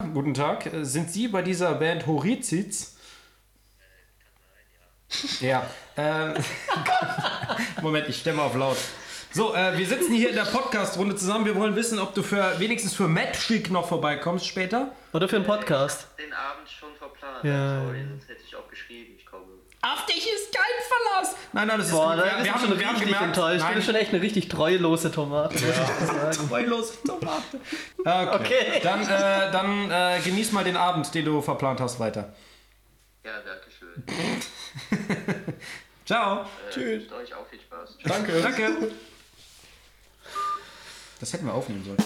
Guten Tag. Sind Sie bei dieser Band Horiziz? Ja. Äh, Moment, ich stemme auf laut. So, äh, wir sitzen hier in der Podcast-Runde zusammen. Wir wollen wissen, ob du für wenigstens für Magic noch vorbeikommst später. Oder für einen Podcast. den Abend schon verplant. Ja. Sorry, sonst hätte ich auch geschrieben, ich komme. Auf dich ist kein Verlass. Nein, nein, das ist Boah, gut. da bist du schon richtig enttäuscht. Du bist schon echt eine richtig treulose Tomate, sagen. Treulose Tomate. Okay. Okay. Dann, äh, dann äh, genieß mal den Abend, den du verplant hast, weiter. Ja, danke schön. Ciao. Tschüss. Äh, euch auch viel Spaß. Danke. Danke. Das hätten wir aufnehmen sollen.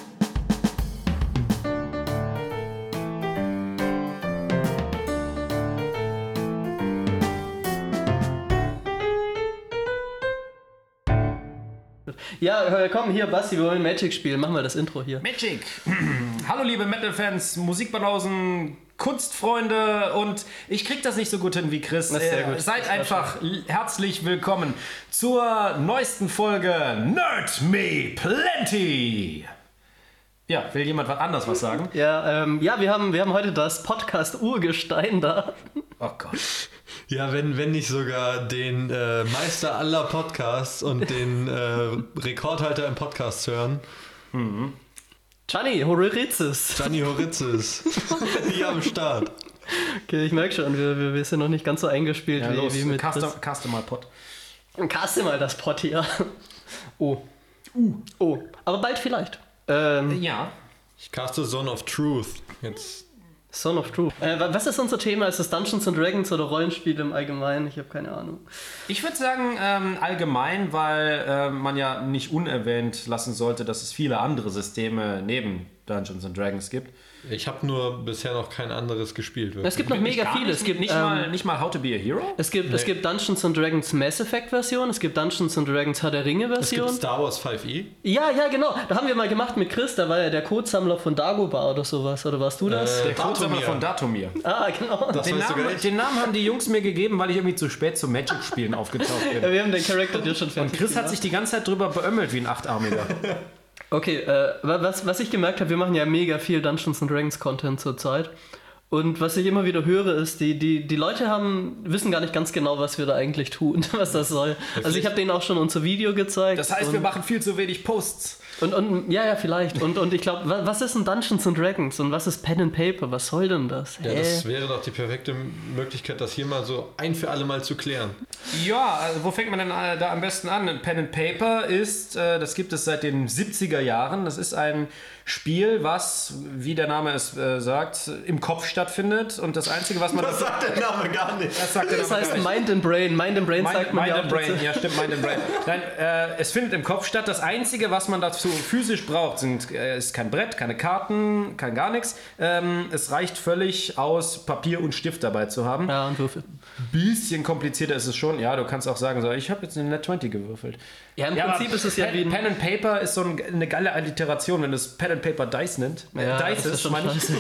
Ja, komm, hier, Basti, wir wollen Magic spielen. Machen wir das Intro hier. Magic. Hallo liebe Metal-Fans, Musikbanausen, Kunstfreunde und ich krieg das nicht so gut hin wie Chris. Äh, seid einfach herzlich willkommen zur neuesten Folge Nerd Me Plenty. Ja, will jemand was anderes was sagen? Ja, ähm, ja wir, haben, wir haben heute das Podcast-Urgestein da. Oh Gott. Ja, wenn, wenn nicht sogar den äh, Meister aller Podcasts und den äh, Rekordhalter im Podcast hören, Gianni Horirizis. Gianni Horitzes, hier am Start. Okay, ich merke schon, wir, wir, wir sind noch nicht ganz so eingespielt Ja, wie, los, wie mit custom, Chris. custom mal Pot. Caste mal das Pot hier. Oh. Oh. Aber bald vielleicht. Ähm, Ja. Ich caste Zone of Truth. Jetzt. Son of Truth. Äh, wa- was ist unser Thema? Ist es Dungeons and Dragons oder Rollenspiele im Allgemeinen? Ich habe keine Ahnung. Ich würde sagen ähm, allgemein, weil äh, man ja nicht unerwähnt lassen sollte, dass es viele andere Systeme neben Dungeons and Dragons gibt. Ich habe nur bisher noch kein anderes gespielt. Es gibt noch mega viele. nicht, Es gibt, nicht, ähm, mal, nicht mal How to be a Hero. es gibt, es gibt Dungeons and Dragons Mass Effect Version, es gibt Dungeons and Dragons Herr der Ringe Es gibt Version. Star Wars 5e. Ja, ja, genau. Da haben wir mal gemacht mit Chris, da war ja der Codesammler von Dagobah oder sowas. Oder warst du das? Äh, Der Codesammler von Datomir. ah, genau. Das Den Namen, den Namen haben die Jungs mir gegeben, weil ich irgendwie zu spät zum Magic-Spielen aufgetaucht Ja, bin. wir haben den Charakter dir schon fertig Chris hat gemacht. sich die ganze Zeit drüber beömmelt wie ein Achtarmiger. Okay, äh, wa- was, was ich gemerkt habe, wir machen ja mega viel Dungeons and Dragons Content zurzeit. Und was ich immer wieder höre, ist, die, die, die Leute haben, wissen gar nicht ganz genau, was wir da eigentlich tun, was das soll. Also ich habe denen auch schon unser Video gezeigt. Das heißt, wir machen viel zu wenig Posts. Und, und ja, ja, vielleicht. Und, und ich glaube, wa- was ist ein Dungeons and Dragons und was ist Pen and Paper? Was soll denn das? Ja, Hä? das wäre doch die perfekte Möglichkeit, das hier mal so ein für alle Mal zu klären. Ja, also wo fängt man denn äh, da am besten an? Pen and Paper ist, äh, das gibt es seit den 70er Jahren. Das ist ein Spiel, was, wie der Name es äh, sagt, im Kopf stattfindet. Und das Einzige, was man... sagt der Name gar nicht. das sagt der das Name heißt gar nicht. Mind and Brain. Mind and Brain Mind, sagt man Mind ja and auch Brain, dazu. ja stimmt, Mind and Brain. Nein, äh, es findet im Kopf statt. Das Einzige, was man dazu physisch braucht, sind, äh, ist kein Brett, keine Karten, kein gar nichts. Ähm, es reicht völlig aus, Papier und Stift dabei zu haben. Ja, und Würfel. Bisschen komplizierter ist es schon. Ja, du kannst auch sagen, so, ich habe jetzt eine Net 20 gewürfelt. Ja, im aber Prinzip ist es ja Pen, wie ein... Pen and Paper ist so ein, eine geile Alliteration, wenn du es Pen and Paper Dice nennt. Ja, Dice das ist schon meine ich. scheiße.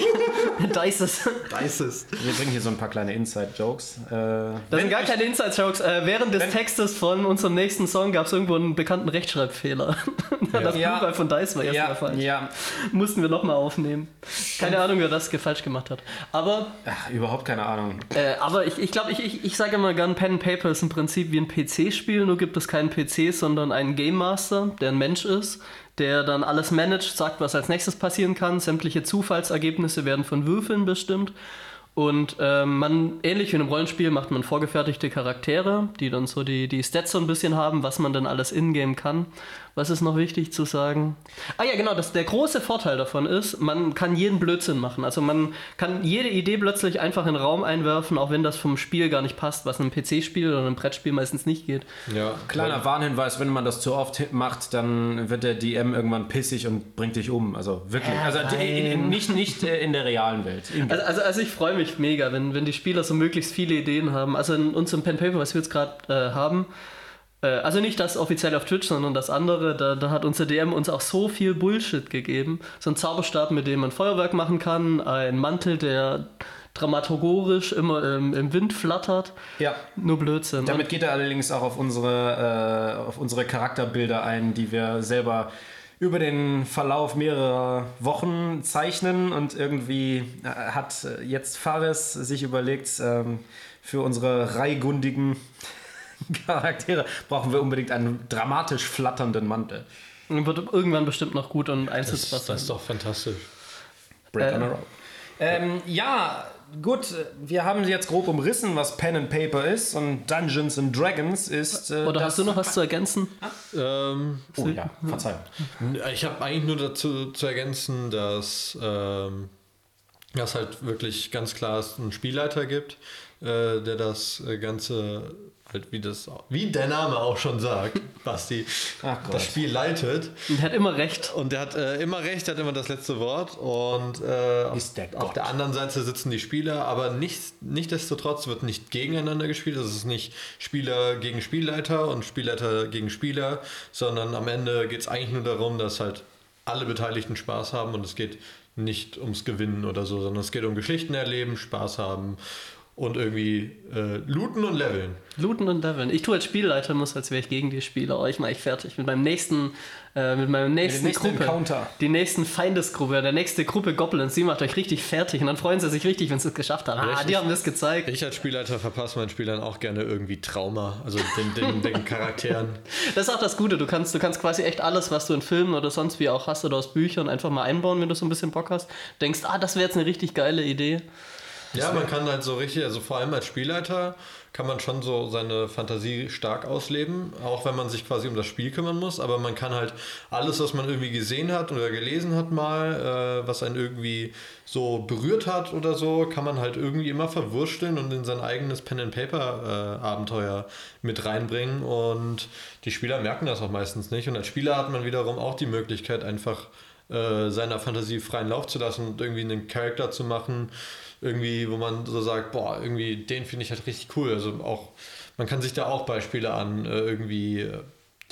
Dice ist... Weißes. Wir bringen hier so ein paar kleine Inside-Jokes. Äh, Das sind gar keine Inside-Jokes. Äh, während des wenn- Textes von unserem nächsten Song gab es irgendwo einen bekannten Rechtschreibfehler. das Ja. Plural von Dice war ja, erstmal falsch. ja, Mussten wir nochmal aufnehmen. Keine Ahnung, wer das falsch gemacht hat. Aber, Ach, überhaupt keine Ahnung. äh, aber ich, ich glaube, ich, ich, ich sage immer gern, Pen and Paper ist im Prinzip wie ein PC-Spiel, nur gibt es keinen PC, sondern einen Game Master, der ein Mensch ist, der dann alles managt, sagt, was als nächstes passieren kann. Sämtliche Zufallsergebnisse werden von Würfeln bestimmt. Und ähm, man, ähnlich wie in einem Rollenspiel, macht man vorgefertigte Charaktere, die dann so die, die Stats so ein bisschen haben, was man dann alles in-game kann. Was ist noch wichtig zu sagen? Ah ja, genau, das, der große Vorteil davon ist, man kann jeden Blödsinn machen. Also man kann jede Idee plötzlich einfach in den Raum einwerfen, auch wenn das vom Spiel gar nicht passt, was in einem PC-Spiel oder einem Brettspiel meistens nicht geht. Ja, Kleiner Warnhinweis, wenn man das zu oft macht, dann wird der DM irgendwann pissig und bringt dich um. Also wirklich. Also in, in, nicht, nicht äh, in der realen Welt. Also, also, also ich freue mich mega, wenn, wenn die Spieler so möglichst viele Ideen haben. Also in unserem Pen Paper, was wir jetzt gerade äh, haben, äh, also nicht das offiziell auf Twitch, sondern das andere, da, da hat unser DM uns auch so viel Bullshit gegeben. So ein Zauberstab, mit dem man Feuerwerk machen kann, ein Mantel, der dramaturgisch immer im, im Wind flattert. ja. Nur Blödsinn. Damit geht er allerdings auch auf unsere, äh, auf unsere Charakterbilder ein, die wir selber über den Verlauf mehrerer Wochen zeichnen und irgendwie äh, hat äh, jetzt Fares sich überlegt, ähm, für unsere reigundigen Charaktere brauchen wir unbedingt einen dramatisch flatternden Mantel. Und Wird irgendwann bestimmt noch gut und Das, einsetzbar das sein. ist doch fantastisch. Break Äh, on a roll. Ähm, ja, gut, wir haben jetzt grob umrissen, was Pen and Paper ist und Dungeons and Dragons ist. Äh, Oder das- hast du noch was zu ergänzen? Ähm, Oh ja, Verzeihung. Ich habe eigentlich nur dazu zu ergänzen, dass ähm, halt wirklich ganz klar einen Spielleiter gibt, äh, der das äh, Ganze halt wie das wie der Name auch schon sagt, Basti, das Spiel leitet. Und er hat immer recht. Und der hat äh, immer recht, hat immer das letzte Wort. Und äh, auf, Ist der auf der anderen Seite sitzen die Spieler, aber nicht, nichtsdestotrotz wird nicht gegeneinander gespielt. Es ist nicht Spieler gegen Spielleiter und Spielleiter gegen Spieler, sondern am Ende geht es eigentlich nur darum, dass halt alle Beteiligten Spaß haben und es geht nicht ums Gewinnen oder so, sondern es geht um Geschichten erleben, Spaß haben und irgendwie äh, looten und leveln. Looten und Leveln. Ich tue als Spielleiter muss, als wäre ich gegen die Spieler. Euch mache ich fertig mit meinem nächsten, äh, mit meinem nächsten nächsten Gruppe. Encounter. Die nächsten Feindesgruppe, der nächste Gruppe Goblins, die macht euch richtig fertig und dann freuen sie sich richtig, wenn sie es geschafft haben. Ah, die haben das gezeigt. Ich als Spielleiter verpasse meinen Spielern auch gerne irgendwie Trauma, also den, den, den Charakteren. Das ist auch das Gute. Du kannst, du kannst quasi echt alles, was du in Filmen oder sonst wie auch hast oder aus Büchern einfach mal einbauen, wenn du so ein bisschen Bock hast. Denkst, ah, das wäre jetzt eine richtig geile Idee. Ja, man kann halt so richtig, also vor allem als Spielleiter kann man schon so seine Fantasie stark ausleben, auch wenn man sich quasi um das Spiel kümmern muss, aber man kann halt alles, was man irgendwie gesehen hat oder gelesen hat mal, äh, was einen irgendwie so berührt hat oder so, kann man halt irgendwie immer verwursteln und in sein eigenes Pen-and-Paper-Abenteuer mit reinbringen. Und die Spieler merken das auch meistens nicht. Und als Spieler hat man wiederum auch die Möglichkeit einfach äh, seiner Fantasie freien Lauf zu lassen und irgendwie einen Charakter zu machen, irgendwie, wo man so sagt, boah, irgendwie den finde ich halt richtig cool. Also auch, man kann sich da auch Beispiele an, äh, irgendwie äh,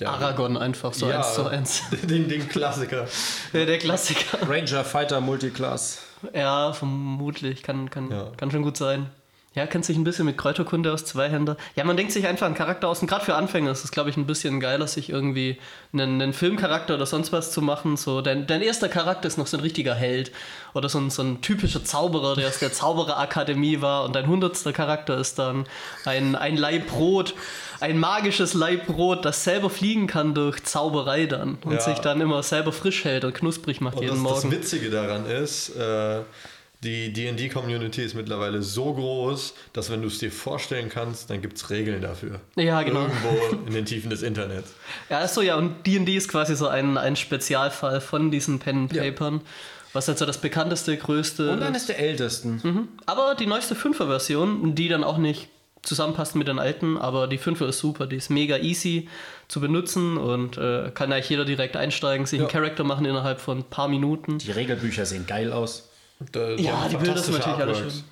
der, Aragorn einfach so ja, eins zu eins. Den, den Klassiker. Ja, der Klassiker. Ranger Fighter Multiclass. Ja, vermutlich. Kann, kann, Ja. kann schon gut sein. Ja, kennt sich ein bisschen mit Kräuterkunde aus Zweihänder. Ja, man denkt sich einfach einen Charakter aus. Und gerade für Anfänger ist es, glaube ich, ein bisschen geiler, sich irgendwie einen, einen Filmcharakter oder sonst was zu machen. So, dein, dein erster Charakter ist noch so ein richtiger Held. Oder so ein, so ein typischer Zauberer, der aus der Zaubererakademie war. Und dein hundertster Charakter ist dann ein, ein Leibbrot. Ein magisches Leibbrot, das selber fliegen kann durch Zauberei dann. Und Ja. sich dann immer selber frisch hält und knusprig macht Und jeden das, das Morgen. Witzige daran ist, äh, die D&D-Community ist mittlerweile so groß, dass wenn du es dir vorstellen kannst, dann gibt es Regeln dafür. Ja, genau. Irgendwo in den Tiefen des Internets. Ja, achso, ja, und D&D ist quasi so ein, ein Spezialfall von diesen Pen and Papern, was halt so das bekannteste, größte Und ist. eines der ältesten. Aber die neueste 5er-Version, die dann auch nicht zusammenpasst mit den alten, aber die 5er ist super, die ist mega easy zu benutzen und äh, kann eigentlich jeder direkt einsteigen, sich einen Charakter machen innerhalb von ein paar Minuten. Die Regelbücher sehen geil aus. Da, Ja, die Bilder sind natürlich alle Artworks.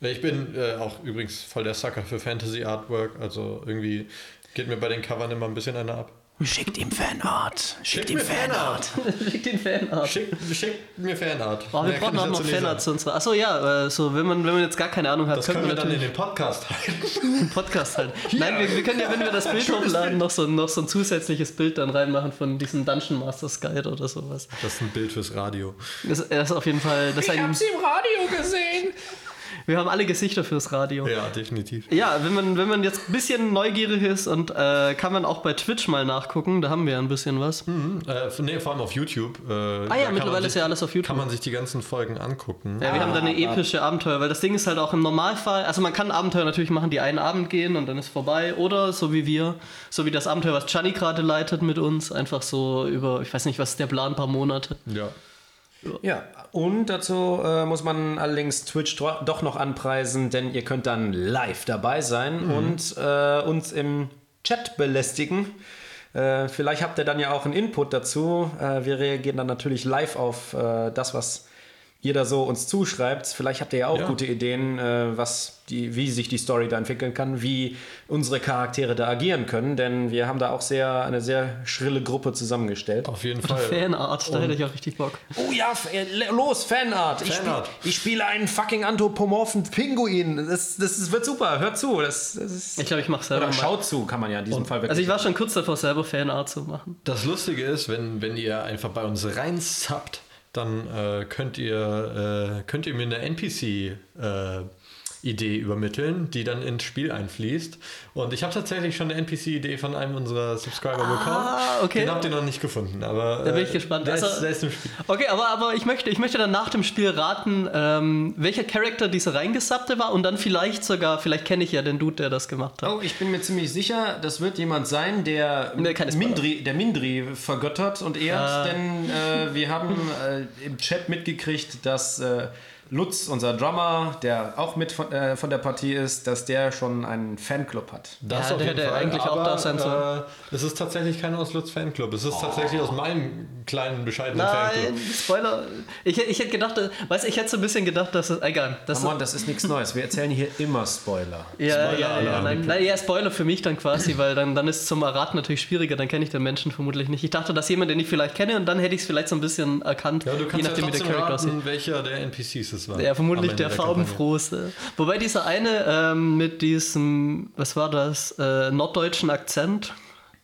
Ich bin äh, auch übrigens voll der Sucker für Fantasy Artwork, also irgendwie geht mir bei den Covern immer ein bisschen einer ab. Schickt ihm Fanart. Schickt mir Fanart! Schick den Fanart. Schickt, schickt mir Fanart. Oh, wir Mehr brauchen ich auch noch Fanart zu unserer. Achso, ja, äh, so, wenn man, wenn man jetzt gar keine Ahnung hat, Das können wir dann in den Podcast halten. einen Podcast halt. Nein, wir, wir können ja, wenn wir das Bild hochladen, noch so, noch so ein zusätzliches Bild dann reinmachen von diesem Dungeon Masters Guide oder sowas. Das ist ein Bild fürs Radio. Das, das ist auf jeden Fall. Das ist ein, sie im Radio gesehen. Wir haben alle Gesichter fürs Radio. Ja, definitiv. Ja, wenn man, wenn man jetzt ein bisschen neugierig ist und äh, kann man auch bei Twitch mal nachgucken, da haben wir ja ein bisschen was. Äh, nee, vor allem auf YouTube. Äh, ah ja, mittlerweile ist ja alles auf YouTube. Kann man sich die ganzen Folgen angucken. Ja, wir haben da eine epische Abenteuer, weil das Ding ist halt auch im Normalfall, also man kann Abenteuer natürlich machen, die einen Abend gehen und dann ist vorbei oder so wie wir, so wie das Abenteuer, was Gianni gerade leitet mit uns, einfach so über, ich weiß nicht, was ist der Plan, ein paar Monate. Ja. Ja, und dazu äh, muss man allerdings Twitch doch noch anpreisen, denn ihr könnt dann live dabei sein und äh, uns im Chat belästigen. Äh, vielleicht habt ihr dann ja auch einen Input dazu. Äh, wir reagieren dann natürlich live auf äh, das, was ihr da so uns zuschreibt. Vielleicht habt ihr ja auch Ja. gute Ideen, äh, was die, wie sich die Story da entwickeln kann, wie unsere Charaktere da agieren können, denn wir haben da auch sehr eine sehr schrille Gruppe zusammengestellt. Auf jeden Oder Fall. Fanart, da hätte ich auch richtig Bock. Oh ja, äh, los, Fanart. Ich, spiel, Fanart. ich spiele einen fucking anthropomorphen Pinguin. Das, das, wird super. Hört zu. Das, das ist, Ich glaube, ich mache selber oder mal. schaut zu, kann man ja in diesem Fall wirklich. Also ich war schon kurz davor, selber Fanart zu machen. Das Lustige ist, wenn, wenn ihr einfach bei uns rein subbt, dann äh, könnt, ihr, äh, könnt ihr mir eine NPC äh, Idee übermitteln, die dann ins Spiel einfließt. Und ich habe tatsächlich schon eine NPC-Idee von einem unserer Subscriber bekommen. okay. Den habt ihr noch nicht gefunden, aber Da bin ich äh, gespannt. Der, Also- ist, der ist im Spiel. Okay, aber, aber ich, möchte, ich möchte dann nach dem Spiel raten, ähm, welcher Charakter diese reingesappte war und dann vielleicht sogar, vielleicht kenne ich ja den Dude, der das gemacht hat. Oh, ich bin mir ziemlich sicher, das wird jemand sein, der Nee. Mindri, der Mindri vergöttert und ehrt, Ah. denn äh, wir haben äh, im Chat mitgekriegt, dass äh, Lutz, unser Drummer, der auch mit von, äh, von der Partie ist, dass der schon einen Fanclub hat. Das Ja, auf der jeden hätte Fall. eigentlich auch aber, da sein sollen. Äh, es ist tatsächlich kein aus Lutz Fanclub. Es ist tatsächlich aus meinem kleinen, bescheidenen Nein, Fanclub. Spoiler. Ich, ich hätte gedacht, weißt, ich hätte so ein bisschen gedacht, dass es. Egal. Das on, das ist nichts Neues. Wir erzählen hier immer Spoiler. ja, Spoiler ja, ja, nein, nein, ja, Spoiler für mich dann quasi, weil dann, dann ist es zum Erraten natürlich schwieriger, dann kenne ich den Menschen vermutlich nicht. Ich dachte, dass jemand, den ich vielleicht kenne und dann hätte ich es vielleicht so ein bisschen erkannt, Ja, du je kannst ja nachdem, wie der Charakter aussieht. raten, welcher der NPCs es war. Ja, vermutlich der Kampagne. farbenfrohste. Wobei dieser eine ähm, mit diesem, was war das, äh, norddeutschen Akzent,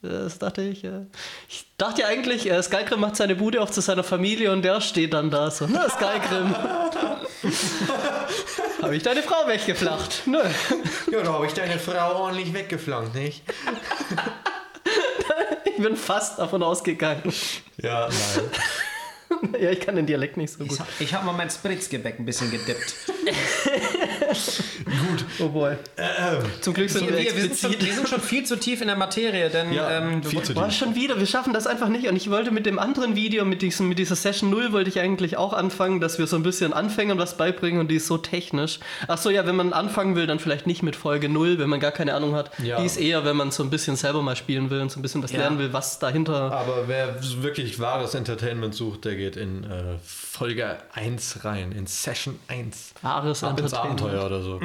äh, das dachte ich. Äh, ich dachte ja eigentlich, äh, macht seine Bude auf zu seiner Familie und der steht dann da so. Na, Skyrim. Habe ich deine Frau weggeflacht? Nö. Ja, da habe ich deine Frau ordentlich weggeflankt, nicht? Ich bin fast davon ausgegangen. Ja, nein. ja, ich kann den Dialekt nicht so gut. Ich habe mal mein Spritzgebäck ein bisschen gedippt. Oh boy. Zum Glück sind Wir, wir wir, sind schon, wir sind schon viel zu tief in der Materie, denn Ja, ähm, viel zu Boah, tief. schon wieder, wir schaffen das einfach nicht. Und ich wollte mit dem anderen Video, mit, diesem, mit dieser Session 0, wollte ich eigentlich auch anfangen, dass wir so ein bisschen Anfängern was beibringen und die ist so technisch. Ach so, ja, wenn man anfangen will, dann vielleicht nicht mit Folge 0, wenn man gar keine Ahnung hat. Ja. Die ist eher, wenn man so ein bisschen selber mal spielen will und so ein bisschen was Ja. lernen will, was dahinter. Aber wer wirklich wahres Entertainment sucht, der geht in äh, Folge 1 rein, in Session 1. Wahres Ab ins Entertainment. Abenteuer oder so.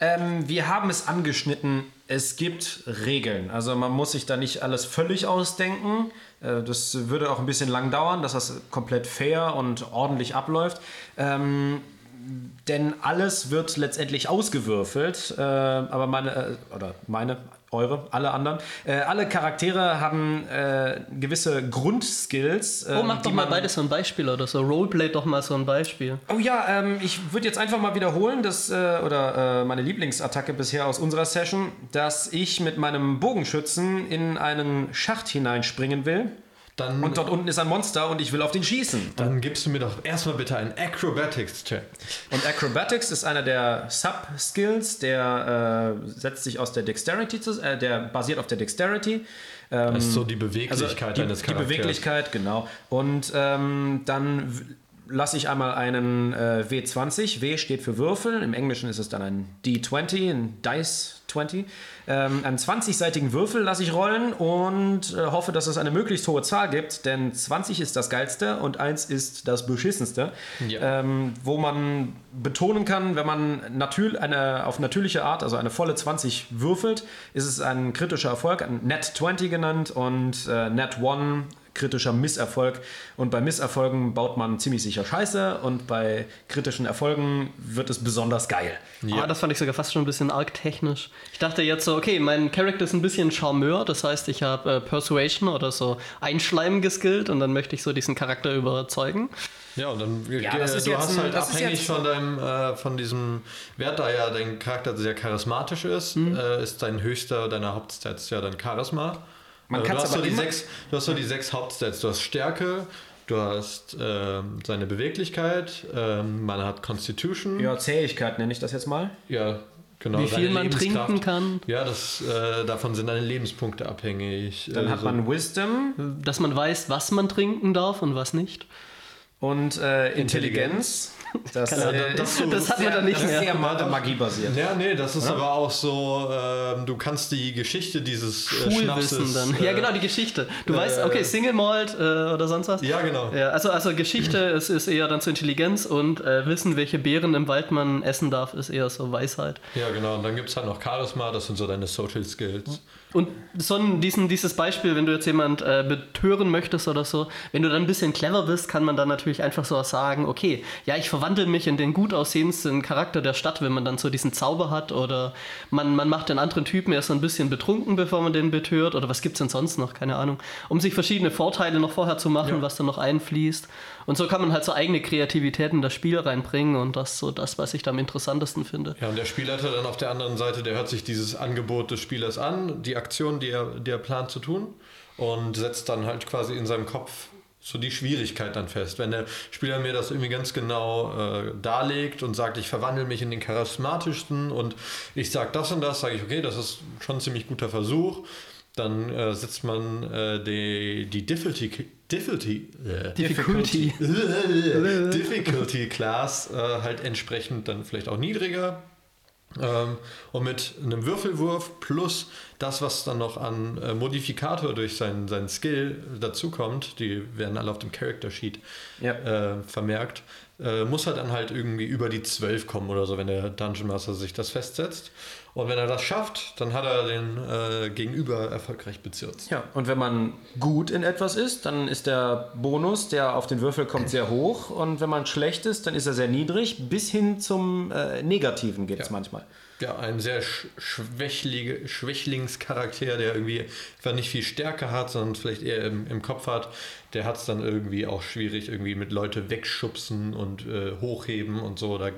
Ähm, wir haben es angeschnitten. Es gibt Regeln. Also man muss sich da nicht alles völlig ausdenken. Äh, das würde auch ein bisschen lang dauern, dass das komplett fair und ordentlich abläuft. Ähm, denn alles wird letztendlich ausgewürfelt. Äh, aber meine, äh, oder meine, eure, alle anderen, äh, alle Charaktere haben äh, gewisse Grundskills. Oh, ähm, mach doch mal beides so ein Beispiel oder so. Roleplay doch mal so ein Beispiel. Oh ja, ähm, ich würde jetzt einfach mal wiederholen, dass, äh, oder äh, meine Lieblingsattacke bisher aus unserer Session, dass ich mit meinem Bogenschützen in einen Schacht hineinspringen will. Dann, Und dort unten ist ein Monster und ich will auf den schießen. dann gibst du mir doch erstmal bitte einen Acrobatics-Check. Und Acrobatics ist einer der Sub-Skills, der äh, setzt sich aus der Dexterity, zu, äh, der basiert auf der Dexterity. Ähm, Das ist so die Beweglichkeit also die, deines die Charakters. Beweglichkeit, genau. Und ähm, dann lasse ich einmal einen äh, W20. W steht für Würfel. Im Englischen ist es dann ein D20, ein Dice 20. Ähm, einen 20-seitigen Würfel lasse ich rollen und äh, hoffe, dass es eine möglichst hohe Zahl gibt, denn 20 ist das geilste und 1 ist das beschissenste. Ja. Ähm, wo man betonen kann, wenn man eine, auf natürliche Art, also eine volle 20 würfelt, ist es ein kritischer Erfolg, ein Net 20 genannt und äh, Net 1 kritischer Misserfolg. Und bei Misserfolgen baut man ziemlich sicher Scheiße und bei kritischen Erfolgen wird es besonders geil. Ah, das fand ich sogar fast schon ein bisschen arg technisch. Ich dachte jetzt so, okay, mein Charakter ist ein bisschen Charmeur, das heißt, ich habe äh, Persuasion oder so Einschleimen geskillt und dann möchte ich so diesen Charakter überzeugen. Ja, und dann Ja, das ist du jetzt hast ein- halt abhängig von deinem äh, von diesem Wert, da ja dein Charakter sehr charismatisch ist, Mhm. äh, ist dein höchster deiner Hauptstats ja dein Charisma. Man Äh, kann's du hast aber so die sechs, du hast so die sechs Hauptstats. Du hast Stärke, du hast ähm, seine Beweglichkeit, ähm, man hat Constitution. Ja, Zähigkeit nenne ich das jetzt mal. Ja, genau. Wie viel man trinken kann, Ja, das, äh, davon sind deine Lebenspunkte abhängig. Dann äh, hat man Wisdom dass man weiß, was man trinken darf und was nicht. und äh, Intelligenz. Das, äh, das- ist das hat man dann nicht das ist mehr. sehr Ma- Magiebasiert. Ja, nee, das ist aber auch so, ähm, du kannst die Geschichte dieses äh, Schulwissen Schnapses, dann. äh, ja, genau, die Geschichte. Du weißt, okay, Single Malt äh, oder sonst was. Ja, genau. Ja, also, also Geschichte ist, ist eher dann zur Intelligenz und äh, Wissen, welche Beeren im Wald man essen darf, ist eher so Weisheit. Ja, genau. Und dann gibt es halt noch Charisma, das sind so deine Social Skills. Und so ein, diesen, dieses Beispiel, wenn du jetzt jemand äh, betören möchtest oder so, wenn du dann ein bisschen clever bist, kann man dann natürlich einfach so sagen, okay, ja, ich verwandle mich in den gut aussehendsten Charakter der Stadt, wenn man dann so diesen Zauber hat oder man, man macht den anderen Typen erst so ein bisschen betrunken, bevor man den betört. Oder was gibt's denn sonst noch, keine Ahnung, um sich verschiedene Vorteile noch vorher zu machen, was dann noch einfließt. Und so kann man halt so eigene Kreativität in das Spiel reinbringen und das ist so das, was ich da am interessantesten finde. Ja, und der Spielleiter dann auf der anderen Seite, der hört sich dieses Angebot des Spielers an, die Aktion, die er, die er plant zu tun und setzt dann halt quasi in seinem Kopf so die Schwierigkeit dann fest. Wenn der Spieler mir das irgendwie ganz genau äh, darlegt und sagt, ich verwandle mich in den charismatischsten und ich sage das und das, sage ich, okay, das ist schon ein ziemlich guter Versuch. Dann äh, setzt man äh, die, die Difficulty, Difficulty, äh, Difficulty. Difficulty Class äh, halt entsprechend dann vielleicht auch niedriger. Ähm, und mit einem Würfelwurf plus das, was dann noch an äh, Modifikator durch seinen, seinen Skill dazukommt, die werden alle auf dem Character Sheet Ja. äh, vermerkt, äh, muss er dann halt irgendwie über die 12 kommen oder so, wenn der Dungeon Master sich das festsetzt. Und wenn er das schafft, dann hat er den äh, Gegenüber erfolgreich bezirzt. Ja, und wenn man gut in etwas ist, dann ist der Bonus, der auf den Würfel kommt, sehr hoch. Und wenn man schlecht ist, dann ist er sehr niedrig. Bis hin zum äh, Negativen geht es Ja. manchmal. Ja, ein sehr sch schwächlige, Schwächlingscharakter, der irgendwie einfach nicht viel Stärke hat, sondern vielleicht eher im, im Kopf hat, der hat es dann irgendwie auch schwierig, irgendwie mit Leute wegschubsen und äh, hochheben und so oder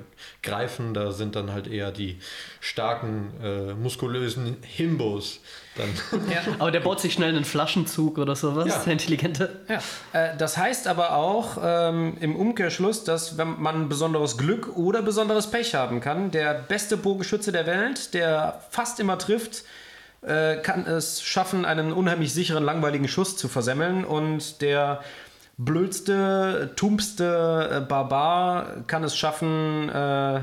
greifen. Da sind dann halt eher die starken, äh, muskulösen Himbos dann. Aber der baut sich schnell einen Flaschenzug oder sowas, Ja. der intelligente. Ja, äh, das heißt aber auch ähm, im Umkehrschluss, dass wenn man besonderes Glück oder besonderes Pech haben kann, der beste Bogenschütze der Welt, der fast immer trifft, äh, kann es schaffen, einen unheimlich sicheren, langweiligen Schuss zu versemmeln. Und der blödste, tumpste äh, Barbar kann es schaffen, äh,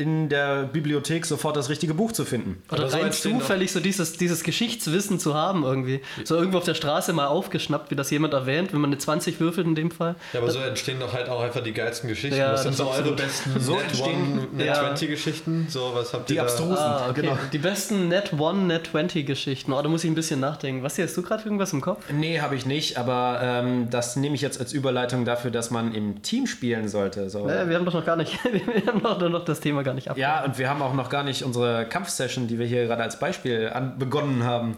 in der Bibliothek sofort das richtige Buch zu finden. Oder so rein doch- zufällig so dieses, dieses Geschichtswissen zu haben irgendwie. So irgendwo auf der Straße mal aufgeschnappt, wie das jemand erwähnt, wenn man eine 20 würfelt in dem Fall. Ja, aber so entstehen doch halt auch einfach die geilsten Geschichten. Ja, sind das so ist eure absolut. besten So Net entstehen- One, Net ja. 20 Geschichten? So, was habt ihr Die da? abstrusen. Ah, okay. Genau. Die besten Net 1, Net 20 Geschichten. Oh, da muss ich ein bisschen nachdenken. Was, hast du gerade irgendwas im Kopf? Nee, habe ich nicht, aber ähm, das nehme ich jetzt als Überleitung dafür, dass man im Team spielen sollte. So. Äh, wir haben doch noch gar nicht, wir haben doch noch das Thema gar nicht ab. Ja, und wir haben auch noch gar nicht unsere Kampfsession, die wir hier gerade als Beispiel an, begonnen haben,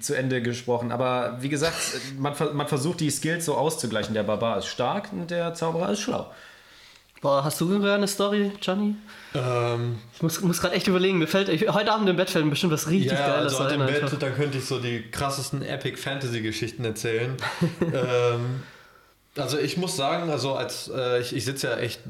zu Ende gesprochen. Aber wie gesagt, man, man versucht die Skills so auszugleichen. Der Barbar ist stark und der Zauberer ist schlau. Boah, hast du sogar eine Story, Johnny? Ähm, Ich muss, muss gerade echt überlegen. Mir fällt, ich, heute Abend im Bett fällt mir bestimmt was richtig ja, Geiles also ein. im Bett, einfach. dann könnte ich so die krassesten Epic Fantasy Geschichten erzählen. ähm, also ich muss sagen, also als äh, ich, ich sitze ja echt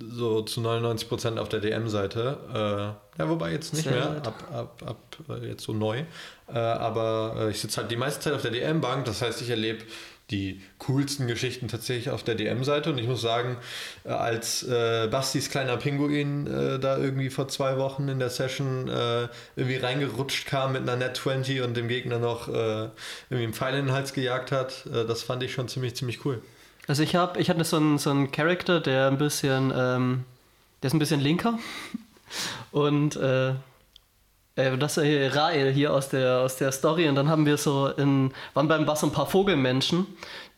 so zu 99% auf der DM-Seite. Äh, ja, wobei jetzt nicht mehr, ab, ab, ab äh, jetzt so neu. Äh, aber äh, ich sitze halt die meiste Zeit auf der DM-Bank, das heißt, ich erlebe die coolsten Geschichten tatsächlich auf der DM-Seite und ich muss sagen, äh, als äh, Bastis kleiner Pinguin äh, da irgendwie vor zwei Wochen in der Session äh, irgendwie reingerutscht kam mit einer Net 20 und dem Gegner noch irgendwie einen Pfeil in den Hals gejagt hat, das fand ich schon ziemlich, ziemlich cool. Also ich habe, ich hatte so einen, so einen Charakter, der ein bisschen, ähm, der ist ein bisschen linker. Und äh, äh, das ist äh, Rael hier aus der, aus der Story. Und dann haben wir so in, waren beim Bass ein paar Vogelmenschen,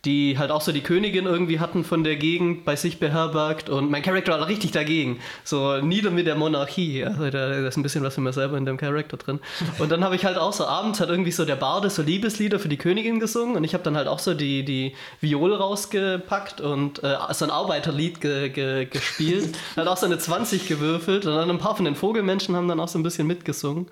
die halt auch so die Königin irgendwie hatten von der Gegend bei sich beherbergt. Und mein Charakter war richtig dagegen. So nieder mit der Monarchie. Also da, ist ein bisschen was für mir selber in dem Charakter drin. Und dann habe ich halt auch so abends hat irgendwie so der Barde so Liebeslieder für die Königin gesungen. Und ich habe dann halt auch so die, die Viole rausgepackt und äh, so ein Arbeiterlied ge, ge, gespielt. dann auch so eine 20 gewürfelt. Und dann ein paar von den Vogelmenschen haben dann auch so ein bisschen mitgesungen.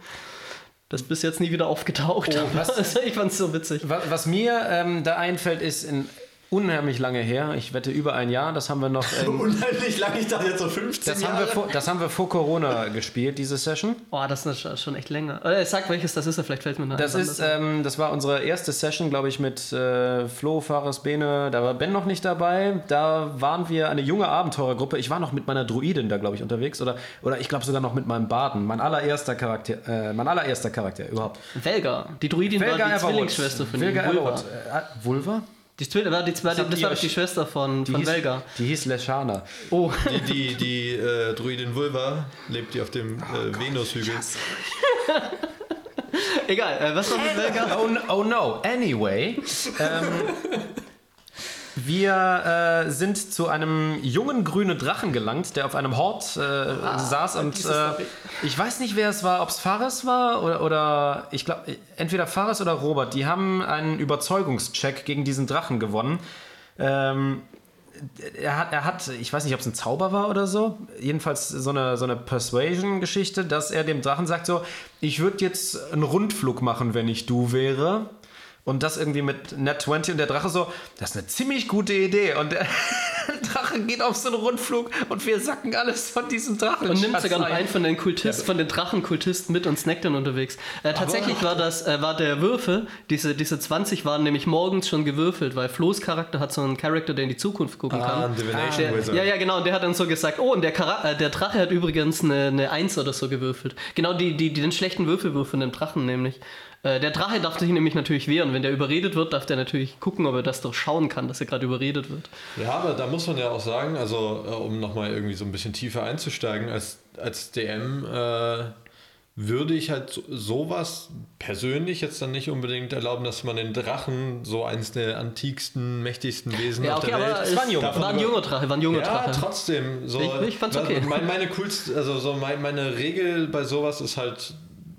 Das ist bis jetzt nie wieder aufgetaucht. Oh, was? Ich fand's so witzig. Was, was mir ähm, da einfällt, ist in unheimlich lange her. Ich wette über ein Jahr. Das haben wir noch. Ähm, Unheimlich lang, ich dachte jetzt so 15 das, haben wir vor, das haben wir vor Corona gespielt, diese Session. Boah, das ist schon echt länger. Äh, sag welches das ist, vielleicht fällt mir nachher Das ist, ähm, das war unsere erste Session, glaube ich, mit äh, Flo, Fares, Bene. Da war Ben noch nicht dabei. Da waren wir eine junge Abenteurergruppe. Ich war noch mit meiner Druidin da, glaube ich, unterwegs. Oder, oder ich glaube sogar noch mit meinem Baden. Mein allererster Charakter, äh, mein allererster Charakter überhaupt. Velga. Die Druidin war die Everwood. Zwillingsschwester von Velga Vulva. Everwood. Äh, Vulva? Die, Zwil- war die, war die, das war doch die Schwester von, Die von hieß, Velga. die hieß Leshana. Oh, Die, die, die äh, Druidin Vulva lebt die auf dem äh, Venushügel. egal. Äh, was war mit Velga? Oh, no- oh no. Anyway. Ähm, wir äh, sind zu einem jungen grünen Drachen gelangt, der auf einem Hort äh, saß und äh, ich weiß nicht, wer es war, ob es Fares war oder, oder ich glaube, entweder Fares oder Robert, die haben einen Überzeugungscheck gegen diesen Drachen gewonnen. Ähm, er hat, er hat, ich weiß nicht, ob es ein Zauber war oder so, jedenfalls so eine, so eine Persuasion-Geschichte, dass er dem Drachen sagt so, ich würde jetzt einen Rundflug machen, wenn ich du wäre. Und das irgendwie mit Net 20 und der Drache so, das ist eine ziemlich gute Idee. Und der Drache geht auf so einen Rundflug und wir sacken alles von diesem Drachen. Und nimmt sogar noch ein. einen von den Kultisten, von den Drachenkultisten mit und snackt dann unterwegs. Äh, tatsächlich war das, äh, war der Würfel, diese, diese 20 waren nämlich morgens schon gewürfelt, weil Flo's Charakter hat so einen Charakter, der in die Zukunft gucken Ah, kann. Divination Der, Wizard. ja, ja, genau. Und der hat dann so gesagt, oh, und der, Chara äh, der Drache hat übrigens eine, eine 1 oder so gewürfelt. Genau die, die, die den schlechten Würfel würfeln, den Drachen nämlich. Äh, der Drache darf sich nämlich natürlich wehren. Wenn der überredet wird, darf der natürlich gucken, ob er das doch schauen kann, dass er gerade überredet wird. Ja, aber da muss man ja auch sagen, also äh, um nochmal irgendwie so ein bisschen tiefer einzusteigen, als, als DM äh, würde ich halt so, sowas persönlich jetzt dann nicht unbedingt erlauben, dass man den Drachen, so eines der antiksten, mächtigsten Wesen Ja, auf okay, der aber Welt, es war ein Junge. davon war ein junger Drache, war ein junger Ja, Drache. trotzdem. So, Ich- ich fand's okay. Meine, meine coolste, also so mein, meine Regel bei sowas ist halt,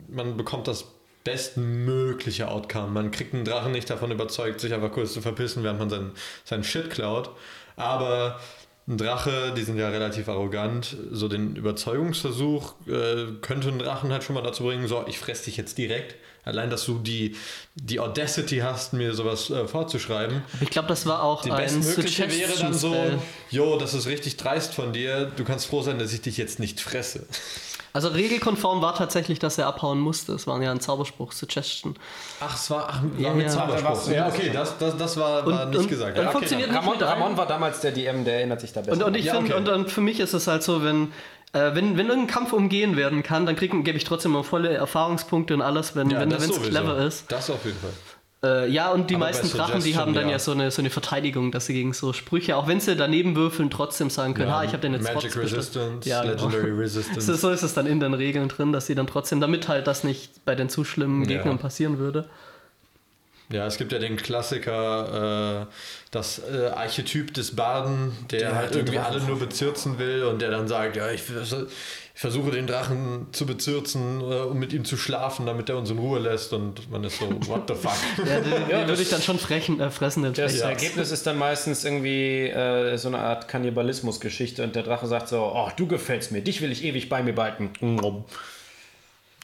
man bekommt das bestmögliche Outcome. Man kriegt einen Drachen nicht davon überzeugt, sich einfach kurz zu verpissen, während man seinen, seinen Shit klaut. Aber ein Drache, die sind ja relativ arrogant, so den Überzeugungsversuch äh, könnte einen Drachen halt schon mal dazu bringen, so, ich fress dich jetzt direkt. Allein, dass du die, die Audacity hast, mir sowas äh, vorzuschreiben. Ich glaube, das war auch Die ein bestmögliche wäre dann so, jo, das ist richtig dreist von dir, du kannst froh sein, dass ich dich jetzt nicht fresse. Also regelkonform war tatsächlich, dass er abhauen musste. Es war ja ein Zauberspruch, Suggestion. Ach, es war, ach, Ja, ja. Zauberspruch. Ja, okay, das, das, das war, war Und- nicht und- gesagt. und Ja, okay, funktioniert Ramon, mit. Ramon war damals der DM, der erinnert sich da besser. Und, und ich Ja, finde, okay. und, und für mich ist es halt so, wenn, äh, wenn, wenn irgendein Kampf umgehen werden kann, dann krieg- gebe ich trotzdem mal volle Erfahrungspunkte und alles, wenn Ja, wenn es clever ist. Das auf jeden Fall. Äh, ja, und die Aber meisten Drachen, die haben dann ja, ja. so, eine, so eine Verteidigung, dass sie gegen so Sprüche, auch wenn sie daneben würfeln, trotzdem sagen können, ha, ich habe den jetzt Magic trotzdem. Resistance, Ja, genau. Legendary Resistance. So, so ist es dann in den Regeln drin, dass sie dann trotzdem, damit halt das nicht bei den zu schlimmen Ja. Gegnern passieren würde. Ja, es gibt ja den Klassiker, äh, das äh, Archetyp des Barden, der, halt irgendwie alle nur bezirzen will und der dann sagt, ja, ich, ich versuche den Drachen zu bezirzen, äh, um mit ihm zu schlafen, damit er uns in Ruhe lässt und man ist so, what the fuck? Ja, den, den würde ich dann schon frechen, äh, fressen, den Das. Ja. Ergebnis ist dann meistens irgendwie äh, so eine Art Kannibalismus-Geschichte und der Drache sagt so, oh, du gefällst mir, dich will ich ewig bei mir behalten.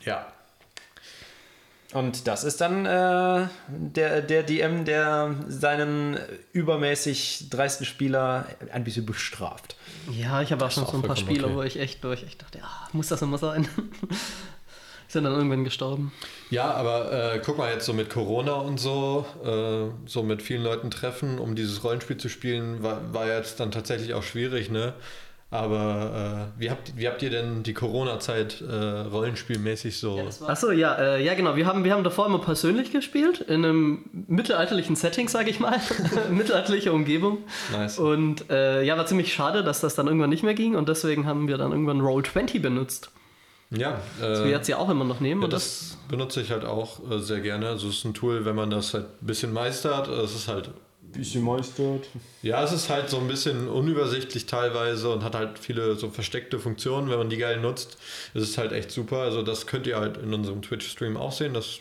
ja. Und das ist dann äh, der, der DM, der seinen übermäßig dreisten Spieler ein bisschen bestraft. Ja, ich habe auch schon auch so ein paar Spiele, okay. wo ich echt, wo ich echt dachte, ja, muss das immer sein? Sind dann irgendwann gestorben. Ja, aber äh, guck mal jetzt so mit Corona und so, äh, so mit vielen Leuten treffen, um dieses Rollenspiel zu spielen, war, war jetzt dann tatsächlich auch schwierig, ne? Aber äh, wie, habt, wie habt ihr denn die Corona-Zeit äh, rollenspielmäßig so? Achso, ja, äh, ja genau. Wir haben, wir haben davor immer persönlich gespielt, in einem mittelalterlichen Setting, sage ich mal. Mittelalterliche Umgebung. Nice. Und äh, ja, war ziemlich schade, dass das dann irgendwann nicht mehr ging und deswegen haben wir dann irgendwann Roll20 benutzt. Ja, Das wir äh, jetzt ja auch immer noch nehmen. ja, und das, das benutze ich halt auch äh, sehr gerne. Also es ist ein Tool, wenn man das halt ein bisschen meistert. Es ist halt, Bisschen meistert. ja, es ist halt so ein bisschen unübersichtlich teilweise und hat halt viele so versteckte Funktionen. Wenn man die geil nutzt, ist es halt echt super. Also das könnt ihr halt in unserem Twitch-Stream auch sehen. Das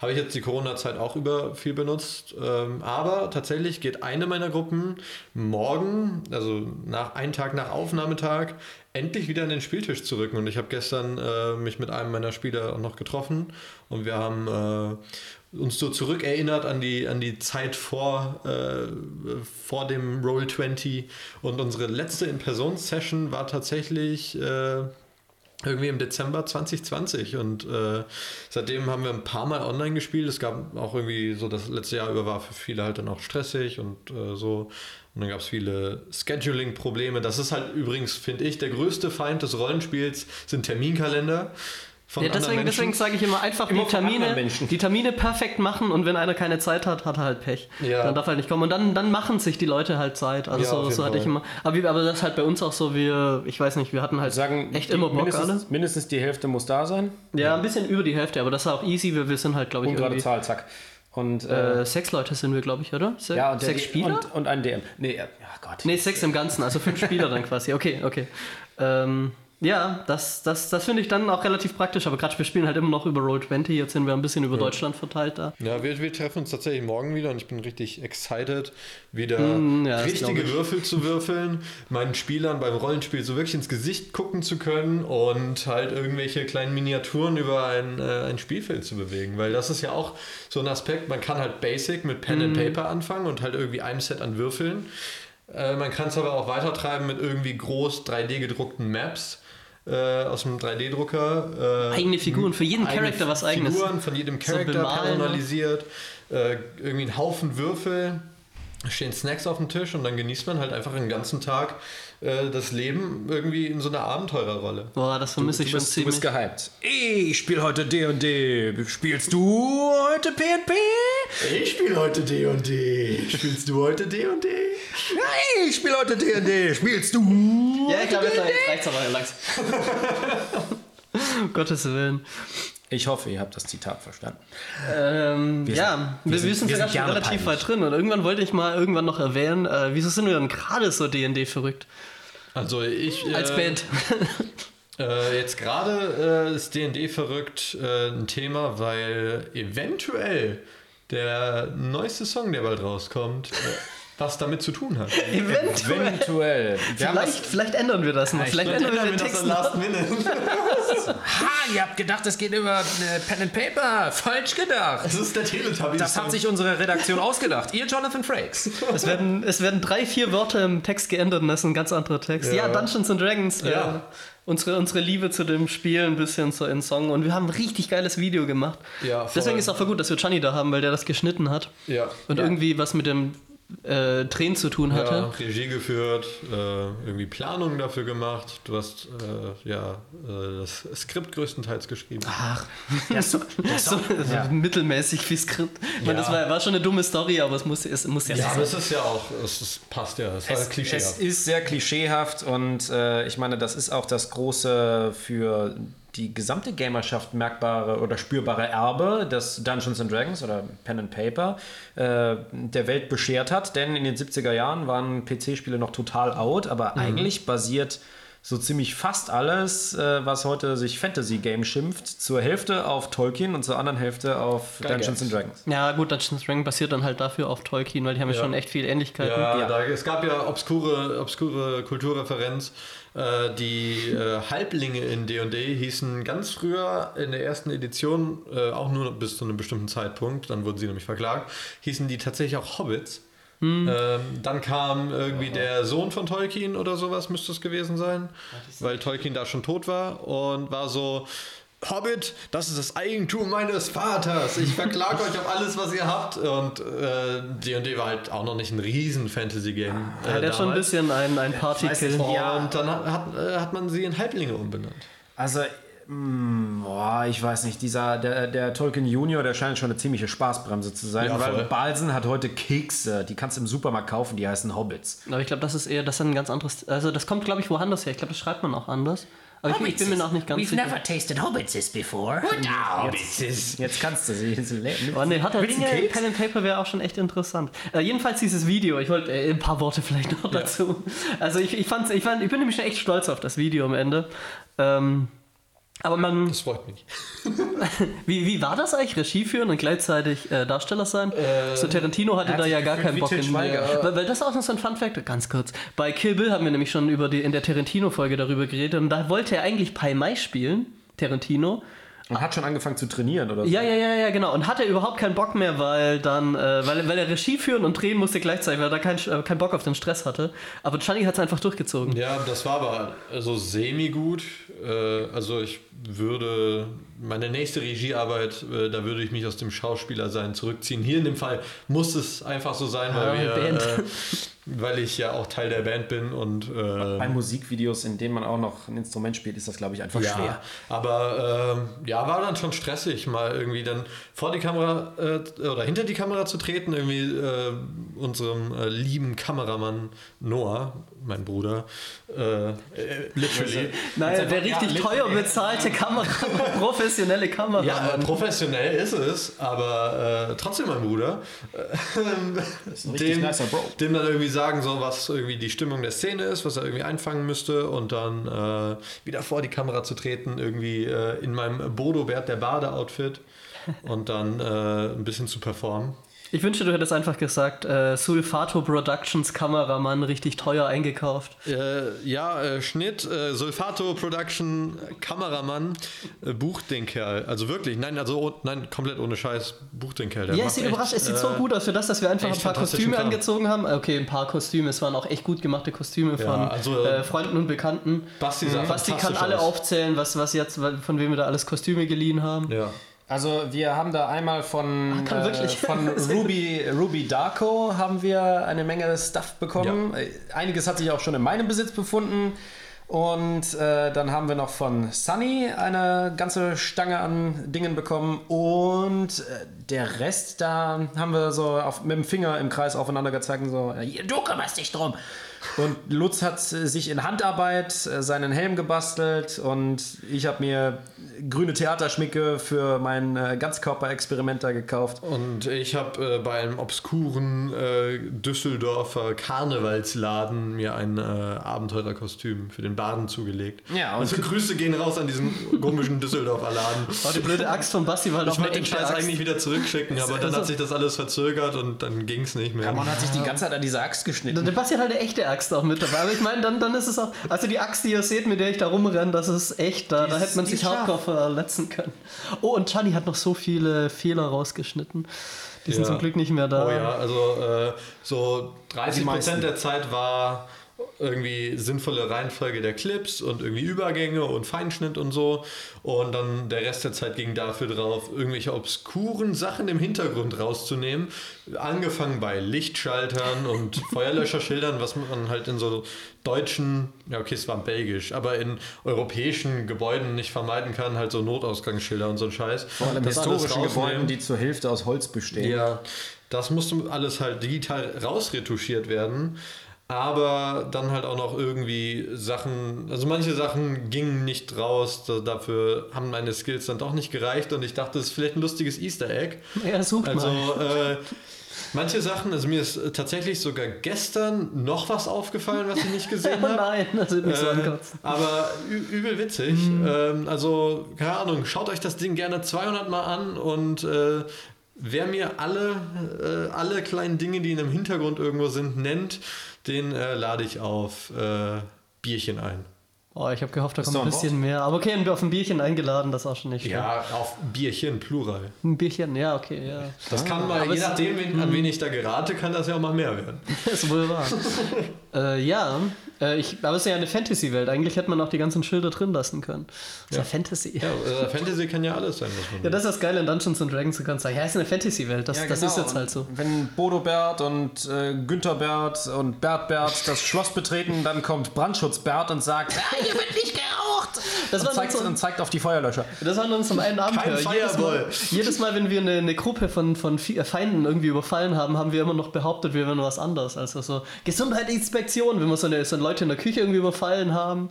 Habe ich jetzt die Corona-Zeit auch über viel benutzt. Ähm, aber tatsächlich geht eine meiner Gruppen morgen, also nach einen Tag nach Aufnahmetag, endlich wieder an den Spieltisch zurück. Und ich habe gestern äh, mich mit einem meiner Spieler noch getroffen und wir haben äh, uns so zurückerinnert an die, an die Zeit vor, äh, vor dem Roll 20. Und unsere letzte In-Person-Session war tatsächlich äh, irgendwie im Dezember 2020 und äh, seitdem haben wir ein paar Mal online gespielt. Es gab auch irgendwie so, das letzte Jahr über war für viele halt dann auch stressig und äh, so. Und dann gab es viele Scheduling-Probleme. Das ist halt übrigens, finde ich, der größte Feind des Rollenspiels sind Terminkalender. Von Ja, deswegen, deswegen sage ich immer einfach Immer die Termine, die Termine perfekt machen und wenn einer keine Zeit hat, hat er halt Pech. Ja. Dann darf er halt nicht kommen. Und dann, dann machen sich die Leute halt Zeit. Also Ja, so, so hatte ich immer. Aber, aber das ist halt bei uns auch so, wir, ich weiß nicht, wir hatten halt Sagen, echt die- immer Bock mindestens, alle. mindestens die Hälfte muss da sein. Ja, ein bisschen über die Hälfte, aber das ist auch easy. Wir, wir sind halt, glaube ich, Ungerade irgendwie. Zahl, zack. Und, äh, Äh, sechs Leute sind wir, glaube ich, oder? Se ja, und sechs Spieler? Und, und ein DM. Nee, ja Gott. Nee, sechs im Ganzen, also fünf Spieler dann quasi. Okay, okay. Ähm, ja, das, das, das finde ich dann auch relativ praktisch, aber gerade wir spielen halt immer noch über Roll20, jetzt sind wir ein bisschen über Deutschland verteilt da. Ja, wir, wir treffen uns tatsächlich morgen wieder und ich bin richtig excited, wieder Mm, ja, richtige ich. Würfel zu würfeln, meinen Spielern beim Rollenspiel so wirklich ins Gesicht gucken zu können und halt irgendwelche kleinen Miniaturen über ein, äh, ein Spielfeld zu bewegen. Weil das ist ja auch so ein Aspekt, man kann halt Basic mit Pen Mm. and Paper anfangen und halt irgendwie einem Set an Würfeln. Äh, man kann es aber auch weitertreiben mit irgendwie groß 3D gedruckten Maps. Äh, aus dem 3D-Drucker. Äh, Eigene Figuren, für jeden Charakter was eigenes. Figuren von jedem So Charakter bemalen, ne? personalisiert, äh, irgendwie ein Haufen Würfel, stehen Snacks auf dem Tisch und dann genießt man halt einfach den ganzen Tag äh, das Leben irgendwie in so einer Abenteurerrolle. Boah, das vermisse ich Du schon bist, du ziemlich. bist gehypt. Ich spiele heute D&D. Spielst du heute PNP? Ich spiele heute D&D. Spielst du heute D&D? Nein, ich spiele heute D&D. Spielst du? ja, ich glaube, jetzt, jetzt reicht's aber langsam. um Gottes Willen. Ich hoffe, ihr habt das Zitat verstanden. Ähm, Wir ja, sind- wir, wir sind- wir sind wir sind relativ peinlich. weit drin und irgendwann wollte ich mal irgendwann noch erwähnen, äh, wieso sind wir denn gerade so D&D verrückt? Also ich... Äh, Als Band. Äh, jetzt gerade äh, ist D&D verrückt äh, ein Thema, weil eventuell der neueste Song, der bald rauskommt, äh, was damit zu tun hat. Eventuell. Eventuell. Vielleicht, vielleicht ändern wir das noch. Vielleicht ändern wir den Text noch. Minute. ha, ihr habt gedacht, es geht über äh, Pen and Paper. Falsch gedacht. Das ist der Teletubbies. Das hat sich unsere Redaktion ausgedacht. Ihr Jonathan Frakes. Es werden, es werden drei, vier Wörter im Text geändert und das ist ein ganz anderer Text. Ja, Ja. Dungeons and Dragons. Äh, Ja. unsere, unsere Liebe zu dem Spiel ein bisschen so in Song. Und wir haben ein richtig geiles Video gemacht. Ja. Deswegen ist auch voll gut, dass wir Gianni da haben, weil der das geschnitten hat. ja. Und irgendwie was mit dem äh, Drehen zu tun Ja, hatte. Regie geführt, äh, irgendwie Planungen dafür gemacht. Du hast äh, ja äh, das Skript größtenteils geschrieben. Ach, Ja, so, so, so mittelmäßig wie Skript. Ich meine, Ja. das war, war schon eine dumme Story, aber es muss, es muss ja, Ja, sein. aber es ist ja auch, es ist, passt ja, es Es, Klischee. es ist sehr klischeehaft und äh, ich meine, das ist auch das große für die gesamte Gamerschaft merkbare oder spürbare Erbe, das Dungeons and Dragons oder Pen and Paper äh, der Welt beschert hat. Denn in den 70er Jahren waren PC-Spiele noch total out, aber eigentlich basiert so ziemlich fast alles, äh, was heute sich Fantasy-Game schimpft, zur Hälfte auf Tolkien und zur anderen Hälfte auf Dungeons and Dragons. Ja, gut, Dungeons Dragons basiert dann halt dafür auf Tolkien, weil die haben ja, Ja. schon echt viel Ähnlichkeiten. Ja, Ja. Da, es gab ja obskure, obskure Kulturreferenz. Äh, die äh, Halblinge in D&D hießen ganz früher in der ersten Edition, äh, auch nur bis zu einem bestimmten Zeitpunkt, dann wurden sie nämlich verklagt, hießen die tatsächlich auch Hobbits. Ähm, dann kam irgendwie der Sohn von Tolkien oder sowas, müsste es gewesen sein, weil Tolkien da schon tot war und war so, Hobbit, das ist das Eigentum meines Vaters. Ich verklage euch auf alles, was ihr habt. Und äh, D&D war halt auch noch nicht ein riesen Fantasy-Game. Ja, Äh, der ist schon ein bisschen ein, ein Partykill. Ja. Und dann hat, hat, äh, hat man sie in Halblinge umbenannt. Also, mh, boah, ich weiß nicht, dieser, der, der Tolkien Junior, der scheint schon eine ziemliche Spaßbremse zu sein, Ja, weil voll. Balsen hat heute Kekse, die kannst du im Supermarkt kaufen, die heißen Hobbits. Aber ich glaube, das ist eher, das ist ein ganz anderes, also das kommt, glaube ich, woanders her. Ich glaube, das schreibt man auch anders. Aber ich, ich bin mir noch nicht ganz We've sicher. never tasted hobbitses before. Jetzt, jetzt kannst du sie. Oh nee, hat er Dinge? Pen and Paper wäre auch schon echt interessant. Äh, jedenfalls dieses Video, ich wollte äh, ein paar Worte vielleicht noch dazu. Also ich, ich, fand's, ich, fand, ich bin nämlich schon echt stolz auf das Video am Ende. Ähm, Aber man, Das freut mich. wie, wie war das eigentlich? Regie führen und gleichzeitig äh, Darsteller sein? so Tarantino hatte hat da ja gar keinen Bock in Schweiger. weil, weil das ist auch noch so ein Fun Fact, ganz kurz. Bei Kill Bill haben wir nämlich schon über die, in der Tarantino-Folge darüber geredet und da wollte er eigentlich Pai Mai spielen, Tarantino. Und hat schon angefangen zu trainieren, oder so. Ja, ja, ja, ja, genau. Und hatte überhaupt keinen Bock mehr, weil dann, äh, weil, weil er Regie führen und drehen musste gleichzeitig, weil er da keinen äh, keinen Bock auf den Stress hatte. Aber Chani hat es einfach durchgezogen. Ja, das war aber so semi-gut. Äh, also ich würde, meine nächste Regiearbeit, äh, da würde ich mich aus dem Schauspielersein zurückziehen. Hier in dem Fall muss es einfach so sein, weil, Ah, wir, äh, weil ich ja auch Teil der Band bin und äh, Bei Musikvideos, in denen man auch noch ein Instrument spielt, ist das, glaube ich, einfach ja, schwer. aber ähm, ja, war dann schon stressig, mal irgendwie dann vor die Kamera äh, oder hinter die Kamera zu treten. Irgendwie äh, unserem lieben Kameramann Noah, mein Bruder, äh, äh, literally. Naja, der richtig teuer bezahlte Kamera, professionelle Kamera. Ja, äh, professionell ist es, aber äh, trotzdem mein Bruder. Dem, nicer Bro. dem dann irgendwie sagen, so was irgendwie die Stimmung der Szene ist, was er irgendwie einfangen müsste und dann äh, wieder vor die Kamera zu treten, irgendwie äh, in meinem Bodo-Bert der Bade-Outfit und dann äh, ein bisschen zu performen. Ich wünschte, du hättest einfach gesagt, äh, Sulfato Productions Kameramann richtig teuer eingekauft. Äh, ja, äh, Schnitt, äh, Sulfato Production, Kameramann, äh, bucht den Kerl. Also wirklich, nein, also oh, nein, komplett ohne Scheiß, bucht den Kerl. Der Ja, es sieht echt, überrascht, es sieht äh, so gut aus für das, dass wir einfach ein paar Kostüme angezogen haben. Okay, ein paar Kostüme, es waren auch echt gut gemachte Kostüme von also, äh, Freunden und Bekannten. Basti Basti kann alle aus. aufzählen, was, was jetzt, von wem wir da alles Kostüme geliehen haben. Ja. Also wir haben da einmal von, kann äh, von Ruby, Ruby Darko haben wir eine Menge Stuff bekommen. Äh, Einiges hat sich auch schon in meinem Besitz befunden. Und äh, dann haben wir noch von Sunny eine ganze Stange an Dingen bekommen. Und äh, der Rest, da haben wir so auf, mit dem Finger im Kreis aufeinander gezeigt und so, hier, du kümmerst dich drum. Und Lutz hat äh, sich in Handarbeit äh, seinen Helm gebastelt und ich habe mir grüne Theaterschmicke für mein äh, Ganzkörperexperiment da gekauft. Und ich habe äh, bei einem obskuren äh, Düsseldorfer Karnevalsladen mir ein äh, Abenteurerkostüm für den Baden zugelegt. Ja, und- also Grüße gehen raus an diesen komischen Düsseldorfer Laden. Oh, die blöde Axt von Basti war halt Ich wollte den Scheiß Axt. eigentlich wieder zurückschicken, aber dann also- hat sich das alles verzögert und dann ging es nicht mehr. Man hat sich die ganze Zeit an diese Axt geschnitten. Der Basti hat halt eine echte Axt auch mit dabei. Aber ich meine, dann, dann ist es auch. Also die Axt, die ihr seht, mit der ich da rumrenne, das ist echt. Da, da hätte man sich hardcore verletzen können. Oh, und Chani hat noch so viele Fehler rausgeschnitten. Die sind Ja. zum Glück nicht mehr da. Oh ja, also äh, so 30 meisten. Prozent der Zeit war irgendwie sinnvolle Reihenfolge der Clips und irgendwie Übergänge und Feinschnitt und so. Und dann der Rest der Zeit ging dafür drauf, irgendwelche obskuren Sachen im Hintergrund rauszunehmen. Angefangen bei Lichtschaltern und Feuerlöscherschildern, was man halt in so deutschen, ja okay, es war belgisch, aber in europäischen Gebäuden nicht vermeiden kann, halt so Notausgangsschilder und so ein Scheiß. Vor allem Das historischen. Gebäuden, die zur Hälfte aus Holz bestehen. Ja, das musste alles halt digital rausretuschiert werden. Aber dann halt auch noch irgendwie Sachen, also manche Sachen gingen nicht raus, da, dafür haben meine Skills dann doch nicht gereicht und ich dachte, das ist vielleicht ein lustiges Easter Egg. Ja, sucht Also mal. äh, manche Sachen, also mir ist tatsächlich sogar gestern noch was aufgefallen, was ich nicht gesehen Oh habe. nein, das wird mich so Äh, aber übel witzig. Ähm, also, keine Ahnung, schaut euch das Ding gerne 200 Mal an und äh, wer mir alle, äh, alle kleinen Dinge, die in einem Hintergrund irgendwo sind, nennt, den äh, lade ich auf äh, Bierchen ein. Oh, ich habe gehofft, da kommt ein bisschen mehr. Aber okay, auf ein Bierchen eingeladen, das ist auch schon nicht schlecht. Ja, auf Bierchen, Plural. Ein Bierchen, ja, okay, ja. Das kann mal, je nachdem, an wen ich da gerate, kann das ja auch mal mehr werden. ist wohl wahr. äh, ja, äh, ich, aber es ist ja eine Fantasy-Welt. Eigentlich hätte man auch die ganzen Schilder drin lassen können. Das ist ja Fantasy. Ja, äh, Fantasy kann ja alles sein, was man Ja, das ist das Geile in Dungeons and Dragons. Du kannst sagen, ja, es ist eine Fantasy-Welt. Das, Ja, das genau. ist jetzt Und halt so. Wenn Bodo Bert und äh, Günther Bert und Bert Bert das Schloss betreten, dann kommt Brandschutz Bert und sagt, ah, hier wird nicht. Das und, zeigt, so- und zeigt auf die Feuerlöscher. Das war in unserem einen Abenteuer. Jedes. Mal, jedes Mal, wenn wir eine, eine Gruppe von, von äh, Feinden irgendwie überfallen haben, haben wir immer noch behauptet, wir wären was anderes. Also so Gesundheitsinspektion, wenn wir so, eine, so Leute in der Küche irgendwie überfallen haben.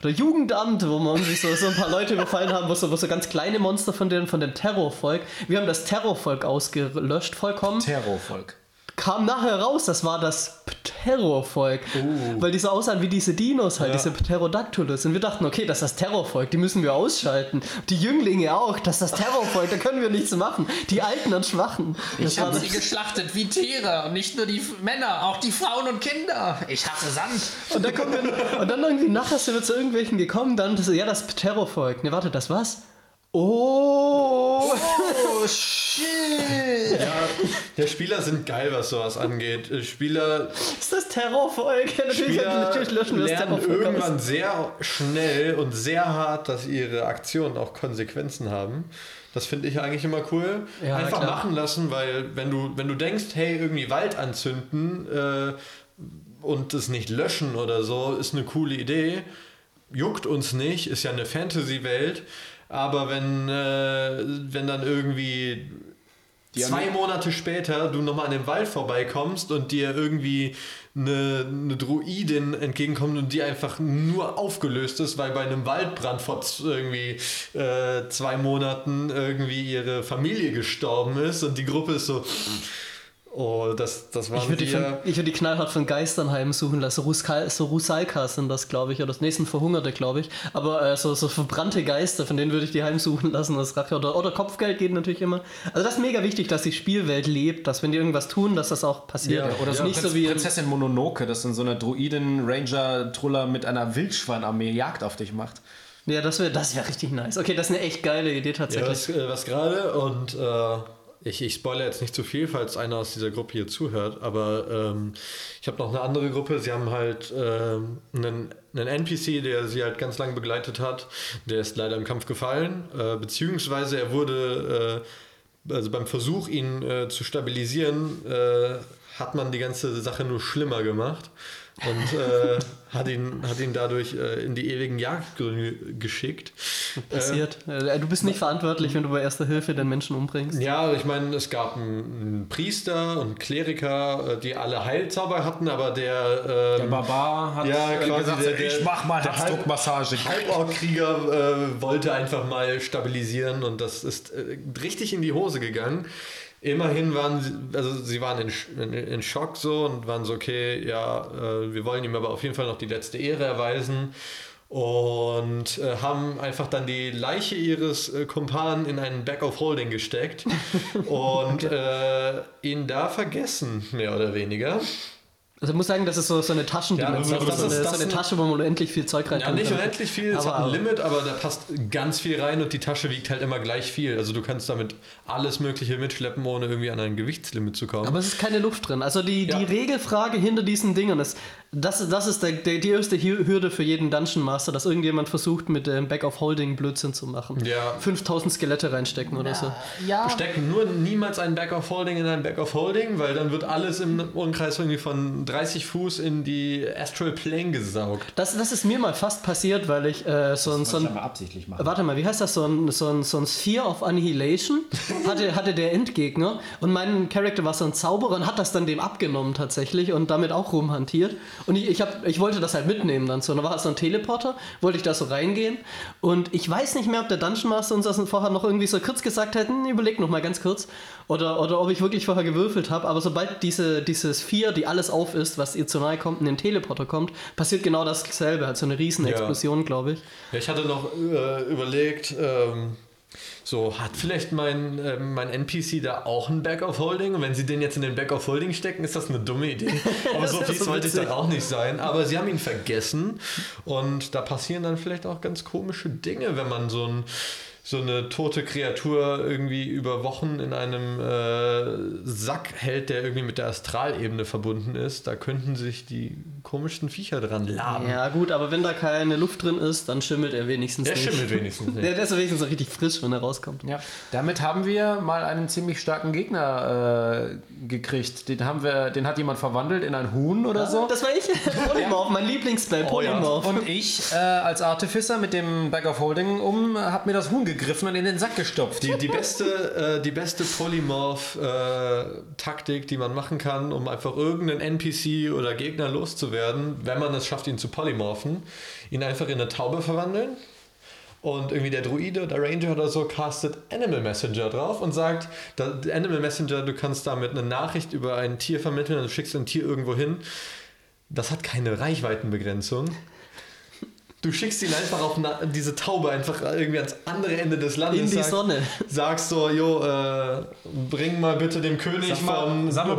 Oder Jugendamt, wo wir irgendwie so, so ein paar Leute überfallen haben, wo so, wo so ganz kleine Monster von, den, von dem Terrorvolk. Wir haben das Terrorvolk ausgelöscht, vollkommen. Terrorvolk. Kam nachher raus, das war das Pterovolk. Weil die so aussahen wie diese Dinos halt, diese Pterodactylus. Und wir dachten, okay, das ist das Terrorvolk, die müssen wir ausschalten. Die Jünglinge auch, das ist das Terrorvolk, da können wir nichts machen. Die Alten und Schwachen. Das Ich habe sie geschlachtet wie Tiere und nicht nur die Männer, auch die Frauen und Kinder. Ich hasse Sand. Und dann, kommen wir, und dann irgendwie nachher sind wir zu irgendwelchen gekommen, dann ja, das Terrorvolk. Ne, warte, das was? Oh! Oh, shit. Ja, Spieler sind geil, was sowas angeht. Spieler, ist das Terrorvolk? Natürlich, Spieler natürlich löschen wir das lernen irgendwann sehr schnell und sehr hart, dass ihre Aktionen auch Konsequenzen haben. Das finde ich eigentlich immer cool. Ja, Einfach machen lassen, weil wenn du, wenn du denkst, hey, irgendwie Wald anzünden äh, und es nicht löschen oder so, ist eine coole Idee. Juckt uns nicht, ist ja eine Fantasy-Welt. Aber wenn, äh, wenn dann irgendwie zwei Monate später du nochmal an dem Wald vorbeikommst und dir irgendwie eine, eine Druidin entgegenkommt und die einfach nur aufgelöst ist, weil bei einem Waldbrand vor irgendwie äh, zwei Monaten irgendwie ihre Familie gestorben ist und die Gruppe ist so, oh, das, das Ich waren würde die, von- ich würd die knallhart von Geistern heimsuchen lassen. Ruskal, so Rusalkas sind das, glaube ich. Oder das nächsten Verhungerte, glaube ich. Aber äh, so, so verbrannte Geister, von denen würde ich die heimsuchen lassen als Rache. Oder, oder Kopfgeld geht natürlich immer. Also das ist mega wichtig, dass die Spielwelt lebt, dass wenn die irgendwas tun, dass das auch passiert. Ja, oder so nicht Prinz, so wie in- Prinzessin Mononoke, dass dann so eine Druiden-Ranger-Truller mit einer Wildschweinarmee Jagd auf dich macht. Ja, das wäre das wär richtig nice. Okay, das ist eine echt geile Idee Ja, tatsächlich. was, äh, was gerade und äh, ich, ich spoilere jetzt nicht zu viel, falls einer aus dieser Gruppe hier zuhört, aber ähm, ich habe noch eine andere Gruppe. Sie haben halt ähm, einen, einen NPC, der sie halt ganz lange begleitet hat. Der ist leider im Kampf gefallen, äh, beziehungsweise er wurde, äh, also beim Versuch, ihn äh, zu stabilisieren, äh, hat man die ganze Sache nur schlimmer gemacht. Und äh, hat, ihn, hat ihn dadurch äh, in die ewigen Jagdgründe geschickt. Passiert. Äh, du bist nicht verantwortlich, wenn du bei Erster Hilfe den Menschen umbringst. Ja, ich meine, es gab einen, Priester und Kleriker, äh, die alle Heilzauber hatten, aber der, Der ähm, Barbar hat Ja, äh, quasi gesagt, der- der- ich mach mal der Herzdruckmassage. Halborgkrieger äh, wollte einfach mal stabilisieren und das ist äh, richtig in die Hose gegangen. Immerhin waren sie, also sie waren in, in, in Schock so und waren so, okay, ja, äh, wir wollen ihm aber auf jeden Fall noch die letzte Ehre erweisen und äh, haben einfach dann die Leiche ihres äh, Kumpanen in einen Bag of Holding gesteckt und äh, ihn da vergessen, mehr oder weniger. Also ich muss sagen, das ist so, so eine Taschendimension. Ja, das so, ist- eine, das so eine Tasche, wo man unendlich viel Zeug rein Ja, nicht unendlich viel, es hat ein Limit, aber da passt ganz viel rein und die Tasche wiegt halt immer gleich viel. Also du kannst damit alles Mögliche mitschleppen, ohne irgendwie an ein Gewichtslimit zu kommen. Aber es ist keine Luft drin. Also die, Ja. die Regelfrage hinter diesen Dingen ist, das, das ist der, der, die erste Hür- Hürde für jeden Dungeon Master, dass irgendjemand versucht, mit dem Back of Holding Blödsinn zu machen. Ja. 5000 Skelette reinstecken oder so. Ja, Stecken nur niemals einen Back of Holding in ein Back of Holding, weil dann wird alles im Umkreis irgendwie von 30 Fuß in die Astral Plane gesaugt. Das, das ist mir mal fast passiert, weil ich äh, so ein. So ein absichtlich machen. Warte mal, wie heißt das? So ein, so ein, so ein Sphere of Annihilation hatte, hatte der Endgegner und mein Charakter war so ein Zauberer und hat das dann dem abgenommen tatsächlich und damit auch rumhantiert. Und ich, ich, hab, ich wollte das halt mitnehmen dann so. Und da war so ein Teleporter, wollte ich da so reingehen und ich weiß nicht mehr, ob der Dungeon Master uns das vorher noch irgendwie so kurz gesagt hm, überleg noch mal ganz kurz. Oder, oder ob ich wirklich vorher gewürfelt habe. Aber sobald diese, diese Sphere, die alles auf ist, was ihr zu nahe kommt, in den Teleporter kommt, passiert genau dasselbe. Halt so eine riesen Explosion, glaube ich. Ja, ich hatte noch äh, überlegt, ähm, so, hat vielleicht mein, ähm, mein NPC da auch ein Back of Holding? Und wenn sie den jetzt in den Back of Holding stecken, ist das eine dumme Idee. Aber Das so viel so sollte ich dann auch nicht sein. Aber sie haben ihn vergessen. Und da passieren dann vielleicht auch ganz komische Dinge, wenn man so ein so eine tote Kreatur irgendwie über Wochen in einem äh, Sack hält, der irgendwie mit der Astralebene verbunden ist, da könnten sich die komischsten Viecher dran laben. Ja, gut, aber wenn da keine Luft drin ist, dann schimmelt er wenigstens Der nicht. schimmelt wenigstens nicht. Der, der ist wenigstens so richtig frisch, wenn er rauskommt. Ja, damit haben wir mal einen ziemlich starken Gegner äh, gekriegt. Den haben wir, den hat jemand verwandelt in ein Huhn oder so. Das war ich. Polymorph, mein Lieblingsspell, Oh ja. Polymorph. Und ich äh, als Artificer mit dem Bag of Holding um, habe mir das Huhn gegriffen und in den Sack gestopft. Die, die beste, äh, beste Polymorph-Taktik, die man machen kann, um einfach irgendeinen NPC oder Gegner loszuwerden, wenn man es schafft, ihn zu polymorphen, ihn einfach in eine Taube verwandeln Und irgendwie der Druide oder Ranger oder so castet Animal Messenger drauf und sagt, Animal Messenger, du kannst damit eine Nachricht über ein Tier vermitteln und du schickst ein Tier irgendwo hin. Das hat keine Reichweitenbegrenzung. Du schickst ihn einfach auf diese Taube einfach irgendwie ans andere Ende des Landes. In die sag- Sonne. Sagst so, jo, äh, bring mal bitte dem König Sag mal, von sag mal,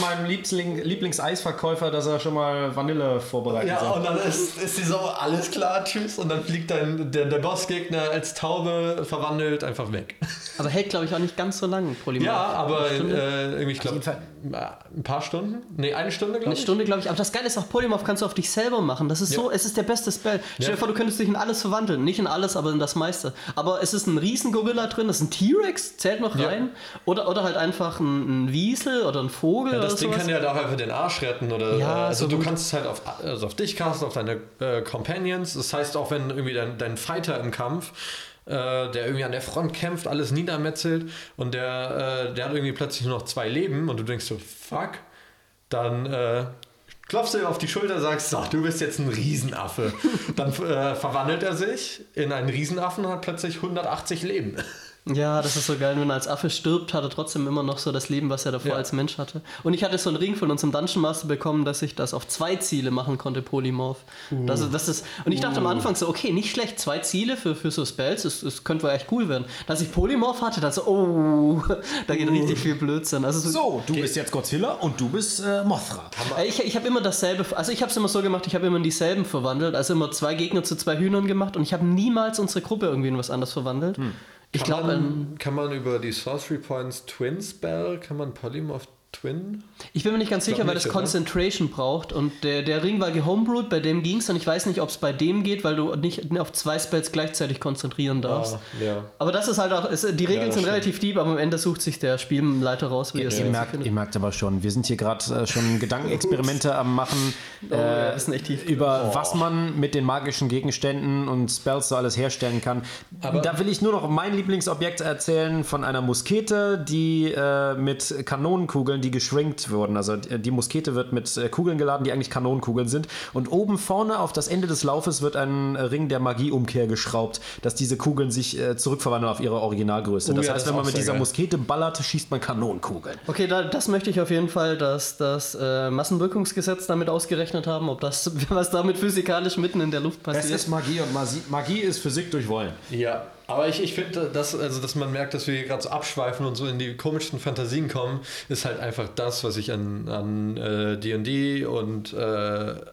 meinem Liebling, Lieblingseisverkäufer, dass er schon mal Vanille vorbereitet Ja, hat. und dann ist, ist die so, alles klar, tschüss. Und dann fliegt dann der, der Bossgegner als Taube verwandelt einfach weg. Aber hält, glaube ich, auch nicht ganz so lang, Polymorph. Ja, aber Eine äh, irgendwie, ich glaube, jeden Fall. ein paar Stunden? Nee, eine Stunde, glaube Eine ich. Stunde, glaube ich. Aber das Geile ist auch, Polymorph kannst du auf dich selber machen. Das ist so, es ist der beste Spell. Stell dir vor, du könntest dich in alles verwandeln. Nicht in alles, aber in das meiste. Aber es ist ein Riesengorilla drin, das ist ein T-Rex, zählt noch Ja. rein. Oder, oder halt einfach ein, ein Wiesel oder ein Vogel Ja, das Ding sowas. kann ja auch einfach den Arsch retten. Oder, Ja, äh, also so du gut. kannst es halt auf, also auf dich casten, auf deine äh, Companions. Das heißt, auch wenn irgendwie dein, dein Fighter im Kampf, äh, der irgendwie an der Front kämpft, alles niedermetzelt und der, äh, der hat irgendwie plötzlich nur noch zwei Leben und du denkst so, fuck, dann äh, klopfst du ihm auf die Schulter, sagst, so, du bist jetzt ein Riesenaffe. dann äh, verwandelt er sich in einen Riesenaffen und hat plötzlich 180 Leben. Ja, das ist so geil. Wenn er als Affe stirbt, hat er trotzdem immer noch so das Leben, was er davor Ja. als Mensch hatte. Und ich hatte so einen Ring von unserem Dungeon Master bekommen, dass ich das auf zwei Ziele machen konnte, Polymorph. Das, ist- das ist, und ich dachte am Anfang so, okay, nicht schlecht, zwei Ziele für, für so Spells, das, das könnte wohl echt cool werden. Dass ich Polymorph hatte, dann so, oh, da geht richtig viel Blödsinn. Also so, So, du bist jetzt Godzilla und du bist äh, Mothra. Äh, Ich, ich habe immer dasselbe, also ich habe es immer so gemacht, ich habe immer in dieselben verwandelt, also immer zwei Gegner zu zwei Hühnern gemacht und ich habe niemals unsere Gruppe irgendwie in was anderes verwandelt. Ich Kann glaube, man, kann man über die Sorcery Points Twin Spell, kann man Polymorph Twin? Ich bin mir nicht ganz sicher, weil das oder? Concentration braucht und der, der Ring war gehomebrewt, bei dem ging es und ich weiß nicht, ob es bei dem geht, weil du nicht auf zwei Spells gleichzeitig konzentrieren darfst. Ah, ja. Aber das ist halt auch, es, die Regeln das sind stimmt. relativ deep, aber am Ende sucht sich der Spielleiter raus, wie er es Ihr merkt, ihr merkt aber schon, wir sind hier gerade äh, schon Gedankenexperimente am machen, Oh, ja, äh, das ist echt tief. über was man mit den magischen Gegenständen und Spells so alles herstellen kann. da will ich nur noch mein Lieblingsobjekt erzählen von einer Muskete, die äh, mit Kanonenkugeln, die geschrinkt wurden. Also die die Muskete wird mit äh, Kugeln geladen, die eigentlich Kanonenkugeln sind. Und oben vorne auf das Ende des Laufes wird ein äh, Ring der Magieumkehr geschraubt, dass diese Kugeln sich äh, zurückverwandeln auf ihre Originalgröße. Oh das ja, heißt, das wenn man mit dieser geil. Muskete ballert, schießt man Kanonenkugeln. Okay, da, das möchte ich auf jeden Fall, dass das äh, Massenwirkungsgesetz damit ausgerechnet haben, ob das, was damit physikalisch mitten in der Luft Das passiert. ist Magie und Magie, Magie ist Physik durch Wollen. Ja, aber ich, ich finde, dass, also, dass man merkt, dass wir hier gerade so abschweifen und so in die komischsten Fantasien kommen, ist halt einfach das, was ich an an, äh, D&D und äh,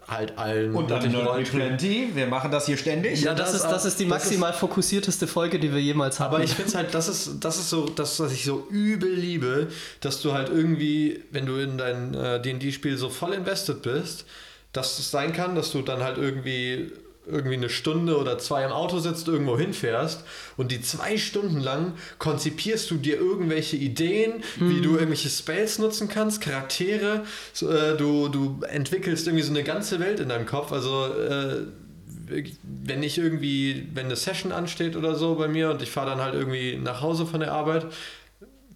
halt allen möglichen Rollenspielen- Plenty. Wir machen das hier ständig. Ja, das, ist, das ist die das ist- maximal fokussierteste Folge, die wir jemals hatten. Aber ich finde es halt, das ist, das ist so, das, was ich so übel liebe, dass du halt irgendwie, wenn du in dein äh, D&D-Spiel so voll invested bist, dass es sein kann, dass du dann halt irgendwie irgendwie eine Stunde oder zwei im Auto sitzt, irgendwo hinfährst und die zwei Stunden lang konzipierst du dir irgendwelche Ideen, wie du irgendwelche Spells nutzen kannst, Charaktere, äh, du, du entwickelst irgendwie so eine ganze Welt in deinem Kopf, also äh, wenn ich irgendwie, wenn eine Session ansteht oder so bei mir und ich fahre dann halt irgendwie nach Hause von der Arbeit,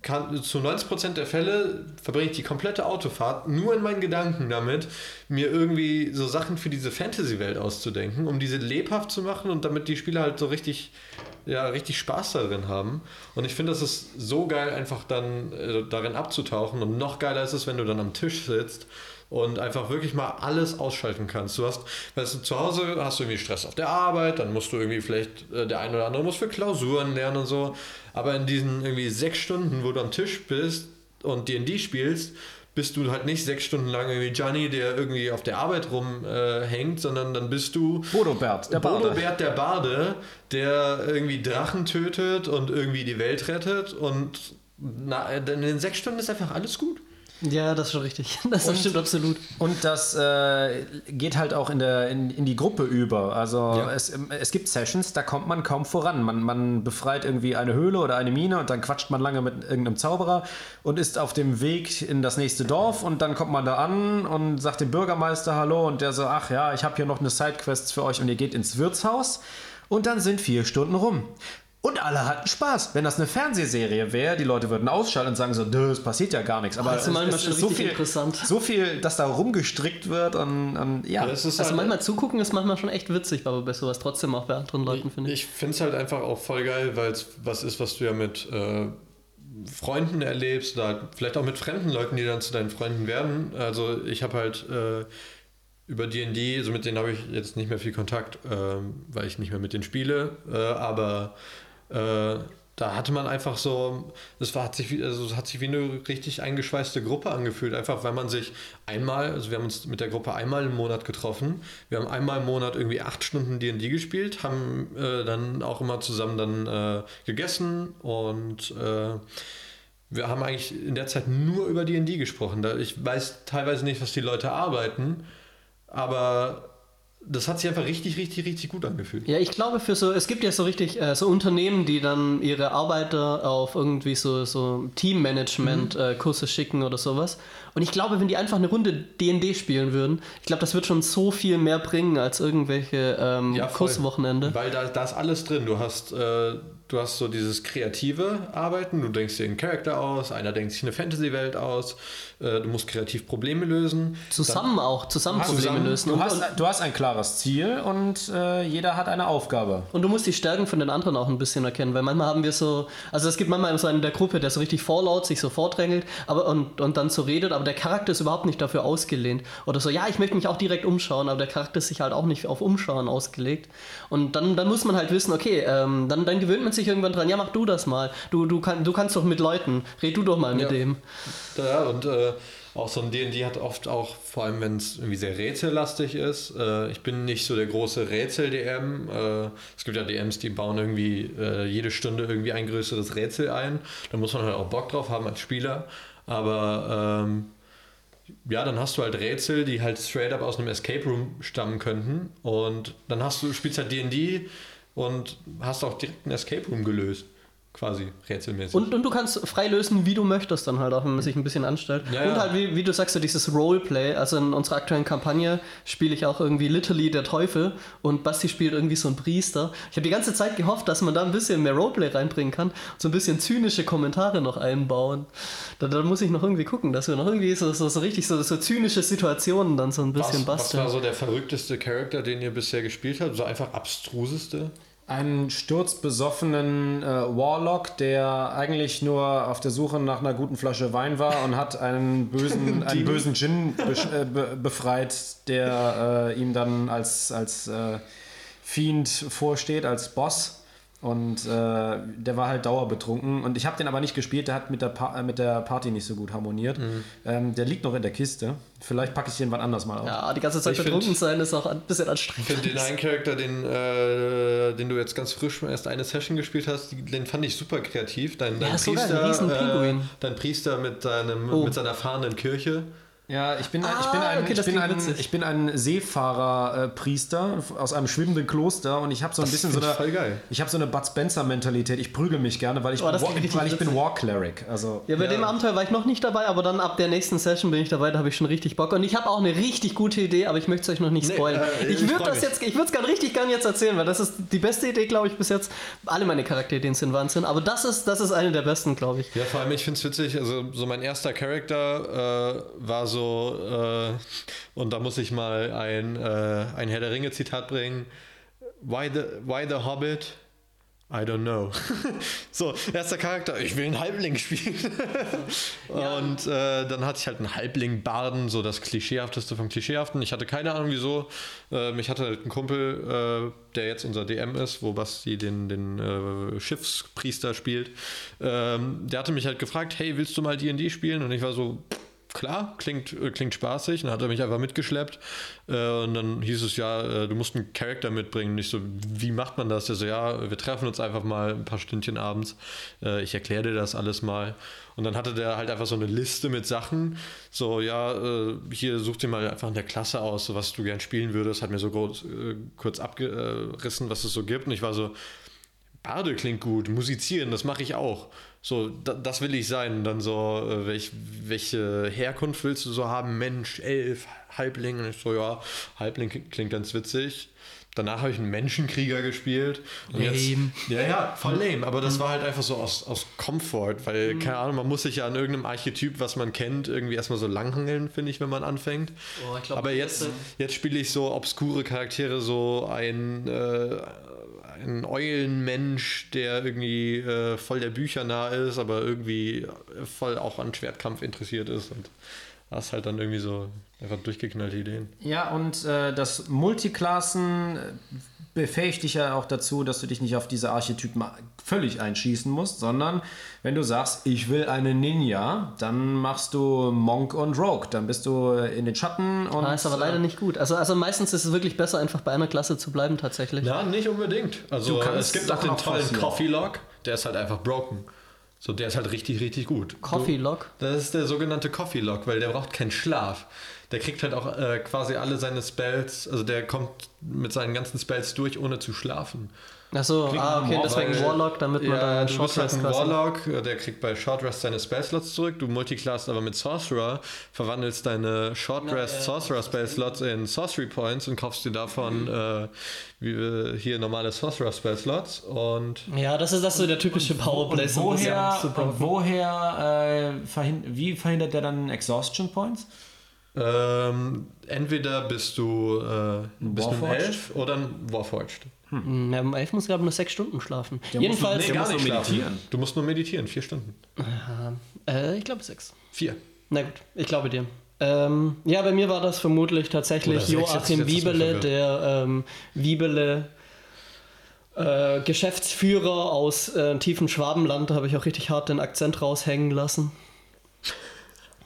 kann, zu 90% der Fälle verbringe ich die komplette Autofahrt nur in meinen Gedanken damit, mir irgendwie so Sachen für diese Fantasy-Welt auszudenken, um diese lebhaft zu machen und damit die Spieler halt so richtig, ja, richtig Spaß darin haben. Und ich finde, das ist so geil, einfach dann äh, darin abzutauchen. Und noch geiler ist es, wenn du dann am Tisch sitzt und einfach wirklich mal alles ausschalten kannst. Du hast, weißt du, zu Hause hast du irgendwie Stress auf der Arbeit, dann musst du irgendwie vielleicht, äh, der eine oder andere muss für Klausuren lernen und so. Aber in diesen irgendwie sechs Stunden, wo du am Tisch bist und D&D spielst, bist du halt nicht sechs Stunden lang irgendwie Johnny, der irgendwie auf der Arbeit rumhängt, sondern dann bist du Bodobert, der Barde. Bodobert der Barde, der irgendwie Drachen tötet und irgendwie die Welt rettet und na, in den sechs Stunden ist einfach alles gut. Ja, das ist schon richtig. Das stimmt absolut. Und das äh, geht halt auch in, der, in, in die Gruppe über. Also Ja. es, es gibt Sessions, da kommt man kaum voran. Man, man befreit irgendwie eine Höhle oder eine Mine und dann quatscht man lange mit irgendeinem Zauberer und ist auf dem Weg in das nächste Dorf und dann kommt man da an und sagt dem Bürgermeister Hallo und der so, ach ja, ich habe hier noch eine Sidequest für euch und ihr geht ins Wirtshaus und dann sind vier Stunden rum. Und alle hatten Spaß. Wenn das eine Fernsehserie wäre, die Leute würden ausschalten und sagen so, "Dö, es passiert ja gar nichts. Aber das ist manchmal schon so richtig viel, interessant. so viel, dass da rumgestrickt wird und, und ja. Das ist Also halt, manchmal zugucken ist manchmal schon echt witzig, aber bei sowas trotzdem auch bei anderen Leuten, finde ich. Ich finde es halt einfach auch voll geil, weil es was ist, was du ja mit äh, Freunden erlebst oder halt vielleicht auch mit fremden Leuten, die dann zu deinen Freunden werden. Also ich habe halt äh, über D&D, also mit denen habe ich jetzt nicht mehr viel Kontakt, ähm, weil ich nicht mehr mit denen spiele, äh, aber äh, da hatte man einfach so, war, hat sich also es hat sich wie eine richtig eingeschweißte Gruppe angefühlt, einfach weil man sich einmal, also wir haben uns mit der Gruppe einmal im Monat getroffen, wir haben einmal im Monat irgendwie acht Stunden D&D gespielt, haben äh, dann auch immer zusammen dann äh, gegessen und äh, wir haben eigentlich in der Zeit nur über D&D gesprochen. Ich weiß teilweise nicht, was die Leute arbeiten, aber das hat sich einfach richtig, richtig, richtig gut angefühlt. Ja, ich glaube für so, es gibt ja so richtig äh, so Unternehmen, die dann ihre Arbeiter auf irgendwie so, so Teammanagement-Kurse schicken oder sowas. Und ich glaube, wenn die einfach eine Runde D&D spielen würden, ich glaube, das wird schon so viel mehr bringen als irgendwelche ähm, Ja. Kurswochenende. Weil da, da ist alles drin. Du hast, äh, du hast so dieses kreative Arbeiten, du denkst dir einen Charakter aus, einer denkt sich eine Fantasy-Welt aus, äh, du musst kreativ Probleme lösen. Zusammen auch, zusammen Probleme zusammen- lösen. Du Und, hast, und, du hast ein klares Ziel und äh, jeder hat eine Aufgabe. und du musst die Stärken von den anderen auch ein bisschen erkennen, weil manchmal haben wir so, also es gibt manchmal so einen in der Gruppe, der so richtig vorlaut sich so vordrängelt aber, und, und dann so redet, aber der Charakter ist überhaupt nicht dafür ausgelehnt. Oder so, ja, ich möchte mich auch direkt umschauen, aber der Charakter ist sich halt auch nicht auf Umschauen ausgelegt. Und dann, dann muss man halt wissen, okay, ähm, dann, dann gewöhnt man sich irgendwann dran, ja, mach du das mal. Du, du, kann, du kannst doch mit Leuten, red du doch mal mit Ja. dem. Ja, und äh, auch so ein D&D hat oft auch, vor allem wenn es irgendwie sehr rätsellastig ist, äh, ich bin nicht so der große Rätsel-DM. Äh, es gibt ja DMs, die bauen irgendwie äh, jede Stunde irgendwie ein größeres Rätsel ein. Da muss man halt auch Bock drauf haben als Spieler. Aber ähm, ja, dann hast du halt Rätsel, die halt straight up aus einem Escape Room stammen könnten. Und dann hast du, spielst halt D&D und hast auch direkt einen Escape Room gelöst. Quasi rätselmäßig. Und, und du kannst frei lösen, wie du möchtest dann halt auch, wenn man sich ein bisschen anstellt. Ja, und halt, wie, wie du sagst, so dieses Roleplay. Also in unserer aktuellen Kampagne spiele ich auch irgendwie Literally der Teufel und Basti spielt irgendwie so einen Priester. Ich habe die ganze Zeit gehofft, dass man da ein bisschen mehr Roleplay reinbringen kann so ein bisschen zynische Kommentare noch einbauen. Da, da muss ich noch irgendwie gucken, dass wir noch irgendwie so, so, so richtig so, so zynische Situationen dann so ein bisschen was, was basteln. war so der verrückteste Charakter, den ihr bisher gespielt habt? So einfach abstruseste? Einen sturzbesoffenen äh, Warlock, der eigentlich nur auf der Suche nach einer guten Flasche Wein war und hat einen bösen, einen bösen Djinn besch- äh, be befreit, der äh, ihm dann als, als äh, Fiend vorsteht, als Boss. Und äh, der war halt dauerbetrunken. Und ich habe den aber nicht gespielt, der hat mit der, pa äh, mit der Party nicht so gut harmoniert. Ähm, der liegt noch in der Kiste. Vielleicht packe ich den wann anders mal auf. Ja, die ganze Zeit Ich find- betrunken sein ist auch ein bisschen anstrengend. Ich finde den einen Charakter, den, äh, den du jetzt ganz frisch erst eine Session gespielt hast, den fand ich super kreativ. Dein, dein Ja, Priester, äh, dein Priester mit, seinem, Oh. mit seiner fahrenden Kirche. Ja, ich bin ein, ich Ah, bin ein, okay, ich bin ein, ich bin ein Seefahrer-Priester aus einem schwimmenden Kloster und ich habe so ein Das bisschen so eine, ich voll geil. ich habe so eine Bud Spencer-Mentalität. Ich prügel mich gerne, weil ich, Oh, bin, das War, weil ich bin. War Cleric. Also Ja, bei Ja. dem Abenteuer war ich noch nicht dabei, aber dann ab der nächsten Session bin ich dabei, da habe ich schon richtig Bock. Und ich habe auch eine richtig gute Idee, aber ich möchte es euch noch nicht Nee, spoilern. äh, ich würde das mich. jetzt, ich würde es gerne richtig gerne jetzt erzählen, weil das ist die beste Idee, glaube ich, bis jetzt. Alle meine Charakterideen sind Wahnsinn, aber das ist, das ist eine der besten, glaube ich. Ja, vor allem, ich finde es witzig, also so mein erster Charakter äh, war so, äh, und da muss ich mal ein, äh, ein Herr der Ringe-Zitat bringen. Why the, why the Hobbit? I don't know. so, erster Charakter, ich will einen Halbling spielen. Und äh, dann hatte ich halt einen Halbling-Barden, so das Klischeehafteste vom Klischeehaften. Ich hatte keine Ahnung wieso. Äh, mich hatte halt ein Kumpel, äh, der jetzt unser DM ist, wo Basti den, den äh, Schiffspriester spielt. Ähm, der hatte mich halt gefragt, hey, willst du mal D&D spielen? Und ich war so, klar, klingt, äh, klingt spaßig. Dann hat er mich einfach mitgeschleppt. Äh, und dann hieß es, ja, äh, du musst einen Charakter mitbringen. Und ich so, wie macht man das? Der so, ja, wir treffen uns einfach mal ein paar Stündchen abends. Äh, ich erkläre dir das alles mal. Und dann hatte der halt einfach so eine Liste mit Sachen. So, ja, äh, hier such dir mal einfach in der Klasse aus, was du gern spielen würdest. Hat mir so groß, kurz abgerissen, was es so gibt. Und ich war so, Barde klingt gut, musizieren, das mache ich auch. So, da, das will ich sein. Und dann so, äh, welch, welche Herkunft willst du so haben? Mensch, elf, Halbling. Und ich so, ja, Halbling klingt ganz witzig. Danach habe ich einen Menschenkrieger gespielt. Und jetzt, Lame. ja, ja, voll lame. Aber das war halt einfach so aus, aus Comfort, weil, keine Ahnung, man muss sich ja an irgendeinem Archetyp, was man kennt, irgendwie erstmal so langhangeln, finde ich, wenn man anfängt. Oh, ich glaub, aber jetzt, jetzt spiele ich so obskure Charaktere, so ein, äh, ein Eulenmensch, der irgendwie äh, voll der Bücher nah ist, aber irgendwie voll auch an Schwertkampf interessiert ist. Und das ist halt dann irgendwie so einfach durchgeknallte Ideen. Ja, und äh, das Multiklassen äh, befähigt dich ja auch dazu, dass du dich nicht auf diese Archetypen völlig einschießen musst, sondern wenn du sagst, ich will eine Ninja, dann machst du Monk und Rogue. Dann bist du in den Schatten und. Ah, ist aber leider nicht gut. Also, also meistens ist es wirklich besser, einfach bei einer Klasse zu bleiben, tatsächlich. Ja, nicht unbedingt. Also Du kannst es gibt auch den tollen. Coffee Lock, der ist halt einfach broken. So, der ist halt richtig, richtig gut. Coffee Lock. Das ist der sogenannte Coffee Lock, weil der braucht keinen Schlaf. Der kriegt halt auch äh, quasi alle seine Spells, also der kommt mit seinen ganzen Spells durch, ohne zu schlafen. Achso, ah, okay, deswegen Weil- Warlock, damit man ja, dann halt Short ein Rest quasi- Warlock, äh, der kriegt bei Short Rest seine Spellslots zurück. Du multiclassst aber mit Sorcerer, verwandelst deine Short Rest Sorcerer Spellslots in Sorcery Points und kaufst dir davon äh, wie, äh, hier normale Sorcerer Spellslots und Ja, das ist das so der typische Powerplay. bisschen Woher, und woher äh, verhin wie verhindert der dann Exhaustion Points? Ähm, entweder bist du, äh, bist du ein Warforged? Elf oder ein Warforged. Hm, Ja, im Elf muss glaube ich nur sechs Stunden schlafen. Der muss Jedenfalls, nur- Der muss nur meditieren. Du musst nur meditieren, vier Stunden. äh, ich glaube sechs. Vier. Na gut, ich glaube dir. Ähm, ja, bei mir war das vermutlich tatsächlich sechs, jetzt- Joachim jetzt mir Wiebele, der ähm, Wiebele äh, Geschäftsführer aus äh, tiefen Schwabenland. Da habe ich auch richtig hart den Akzent raushängen lassen.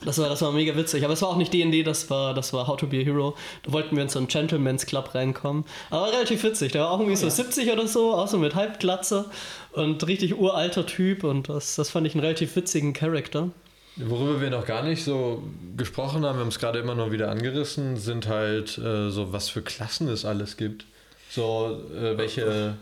Das war, das war mega witzig. Aber es war auch nicht D&D, das war, das war How to be a Hero. Da wollten wir in so einen Gentleman's Club reinkommen. Aber relativ witzig. Der war auch irgendwie so 70 oder so, auch so mit Halbglatze und richtig uralter Typ. Und das, das fand ich einen relativ witzigen Charakter. Worüber wir noch gar nicht so gesprochen haben, wir haben es gerade immer noch wieder angerissen, sind halt äh, so, was für Klassen es alles gibt. So, äh, welche.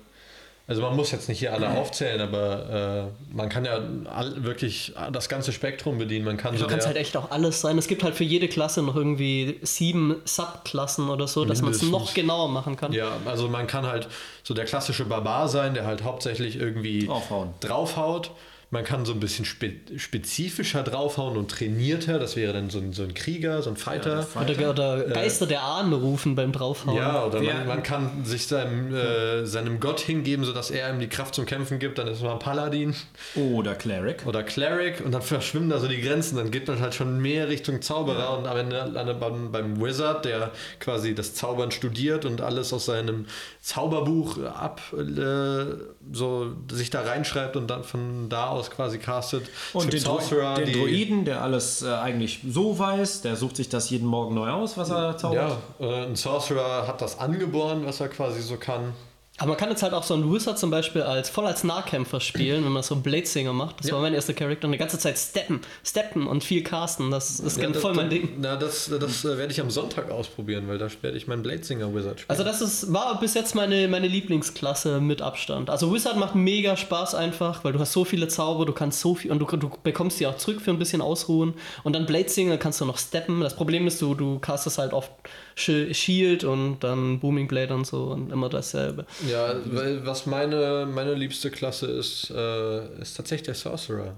Also, man muss jetzt nicht hier alle aufzählen, aber äh, man kann ja all, wirklich das ganze Spektrum bedienen. Man kann Du so kannst der- halt echt auch alles sein. Es gibt halt für jede Klasse noch irgendwie sieben Subklassen oder so, dass man es noch genauer machen kann. Ja, also man kann halt so der klassische Barbar sein, der halt hauptsächlich irgendwie Draufhauen. draufhaut. Man kann so ein bisschen spe spezifischer draufhauen und trainierter. Das wäre dann so ein, so ein Krieger, so ein Fighter. Oder, oder Geister der Ahnen rufen beim Draufhauen. Ja, oder man, man kann sich seinem, äh, seinem Gott hingeben, sodass er ihm die Kraft zum Kämpfen gibt. Dann ist man Paladin Oder Cleric. oder Cleric und dann verschwimmen da so die Grenzen. Dann geht man halt schon mehr Richtung Zauberer und am Ende landet man beim Wizard, der quasi das Zaubern studiert und alles aus seinem Zauberbuch ab äh, so sich da reinschreibt und dann von da aus quasi castet. Und den, Dro den Droiden, der alles äh, eigentlich so weiß, der sucht sich das jeden Morgen neu aus, was er zaubert. Ja, äh, ein Sorcerer hat das angeboren, was er quasi so kann. Aber man kann jetzt halt auch so einen Wizard zum Beispiel als voll als Nahkämpfer spielen, wenn man so einen Bladesinger macht. Das Ja. war mein erster Charakter. Und die ganze Zeit steppen, steppen und viel casten. Das ist Ja, das- voll mein Ding. Na, das, das äh, werde ich am Sonntag ausprobieren, weil da werde ich meinen Bladesinger Wizard spielen. Also das ist, war bis jetzt meine, meine Lieblingsklasse mit Abstand. Also Wizard macht mega Spaß einfach, weil du hast so viele Zauber, du kannst so viel und du, du bekommst die auch zurück für ein bisschen Ausruhen. Und dann Bladesinger kannst du noch steppen. Das Problem ist, du, du castest halt oft Shield und dann Booming Blade und so und immer dasselbe. Ja, weil was meine, meine liebste Klasse ist, äh, ist tatsächlich der Sorcerer.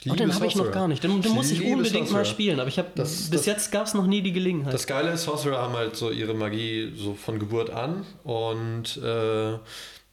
Ich Oh, den habe ich noch gar nicht. Den, den muss ich unbedingt mal Sorcerer. spielen, aber ich habe bis das- jetzt gab es noch nie die Gelegenheit. Das Geile ist, Sorcerer haben halt so ihre Magie so von Geburt an und äh,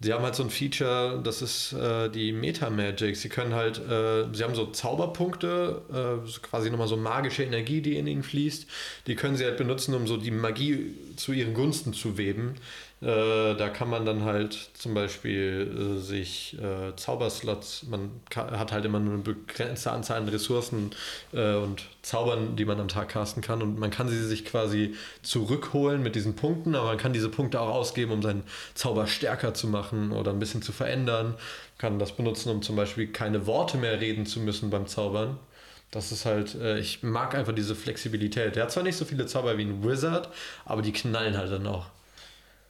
sie haben halt so ein Feature, das ist äh, die Meta-Magic. Sie können halt, äh, sie haben so Zauberpunkte, äh, quasi nochmal so magische Energie, die in ihnen fließt. Die können sie halt benutzen, um so die Magie zu ihren Gunsten zu weben. Äh, da kann man dann halt zum Beispiel äh, sich äh, Zauberslots, man hat halt immer nur eine begrenzte Anzahl an Ressourcen äh, und Zaubern, die man am Tag casten kann und man kann sie sich quasi zurückholen mit diesen Punkten, aber man kann diese Punkte auch ausgeben, um seinen Zauber stärker zu machen oder ein bisschen zu verändern. Kann das benutzen, um zum Beispiel keine Worte mehr reden zu müssen beim Zaubern. Das ist halt, äh, ich mag einfach diese Flexibilität. Der hat zwar nicht so viele Zauber wie ein Wizard, aber die knallen halt dann auch.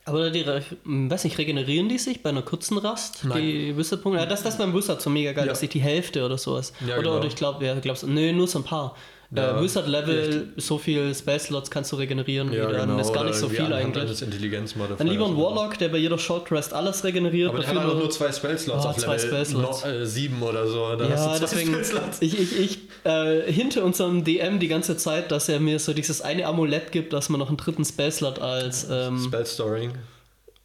Aber die, hm, weiß nicht, regenerieren die sich bei einer kurzen Rast? Nein. Die? Ja, das, das beim Wizard so mega geil, Ja. dass sich die Hälfte oder sowas. Ja, oder, genau. oder ich glaube, ja, glaub's, nee, nur so ein paar. Ja. Äh, Wizard-Level, so viel Spell-Slots kannst du regenerieren wieder. dann ist gar nicht so viel eigentlich. Dann lieber ein oder so. Warlock, der bei jeder Short Rest alles regeneriert. Aber der hat auch nur- zwei Spellslots Ah, auf zwei Level no, äh, 7 oder so. Da Ja, deswegen, ich, ich, ich äh, hinte unserem DM die ganze Zeit, dass er mir so dieses eine Amulett gibt, dass man noch einen dritten Spellslot als ähm, Spellstoring. Na,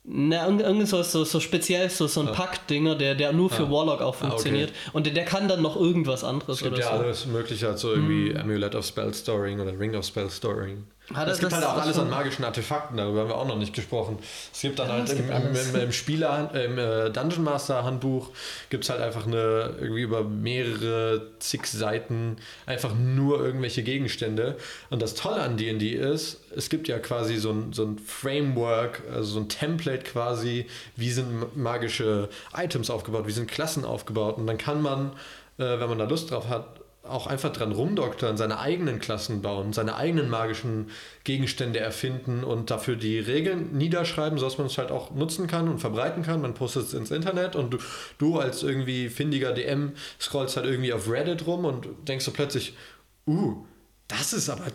irgend- irgend so, so, so speziell, so, so ein Pack-Dinger, der, der nur für Warlock auch funktioniert. Und der, der kann dann noch irgendwas anderes Es gibt oder ja so. alles mögliche, halt so irgendwie Amulet of Spellstoring oder Ring of Spellstoring. Ah, es gibt halt auch alles an magischen Artefakten, darüber haben wir auch noch nicht gesprochen. Es gibt dann halt es im, im, im Spieler, im äh, Dungeon Master Handbuch gibt es halt einfach eine, irgendwie über mehrere zig Seiten einfach nur irgendwelche Gegenstände. Und das Tolle an D&D ist, es gibt ja quasi so ein, so ein Framework, also so ein Template quasi, wie sind magische Items aufgebaut, wie sind Klassen aufgebaut. Und dann kann man, äh, wenn man da Lust drauf hat, auch einfach dran rumdoktern, seine eigenen Klassen bauen, seine eigenen magischen Gegenstände erfinden und dafür die Regeln niederschreiben, sodass man es halt auch nutzen kann und verbreiten kann. Man postet es ins Internet und du, du als irgendwie findiger DM scrollst halt irgendwie auf Reddit rum und denkst so plötzlich, uh, das ist aber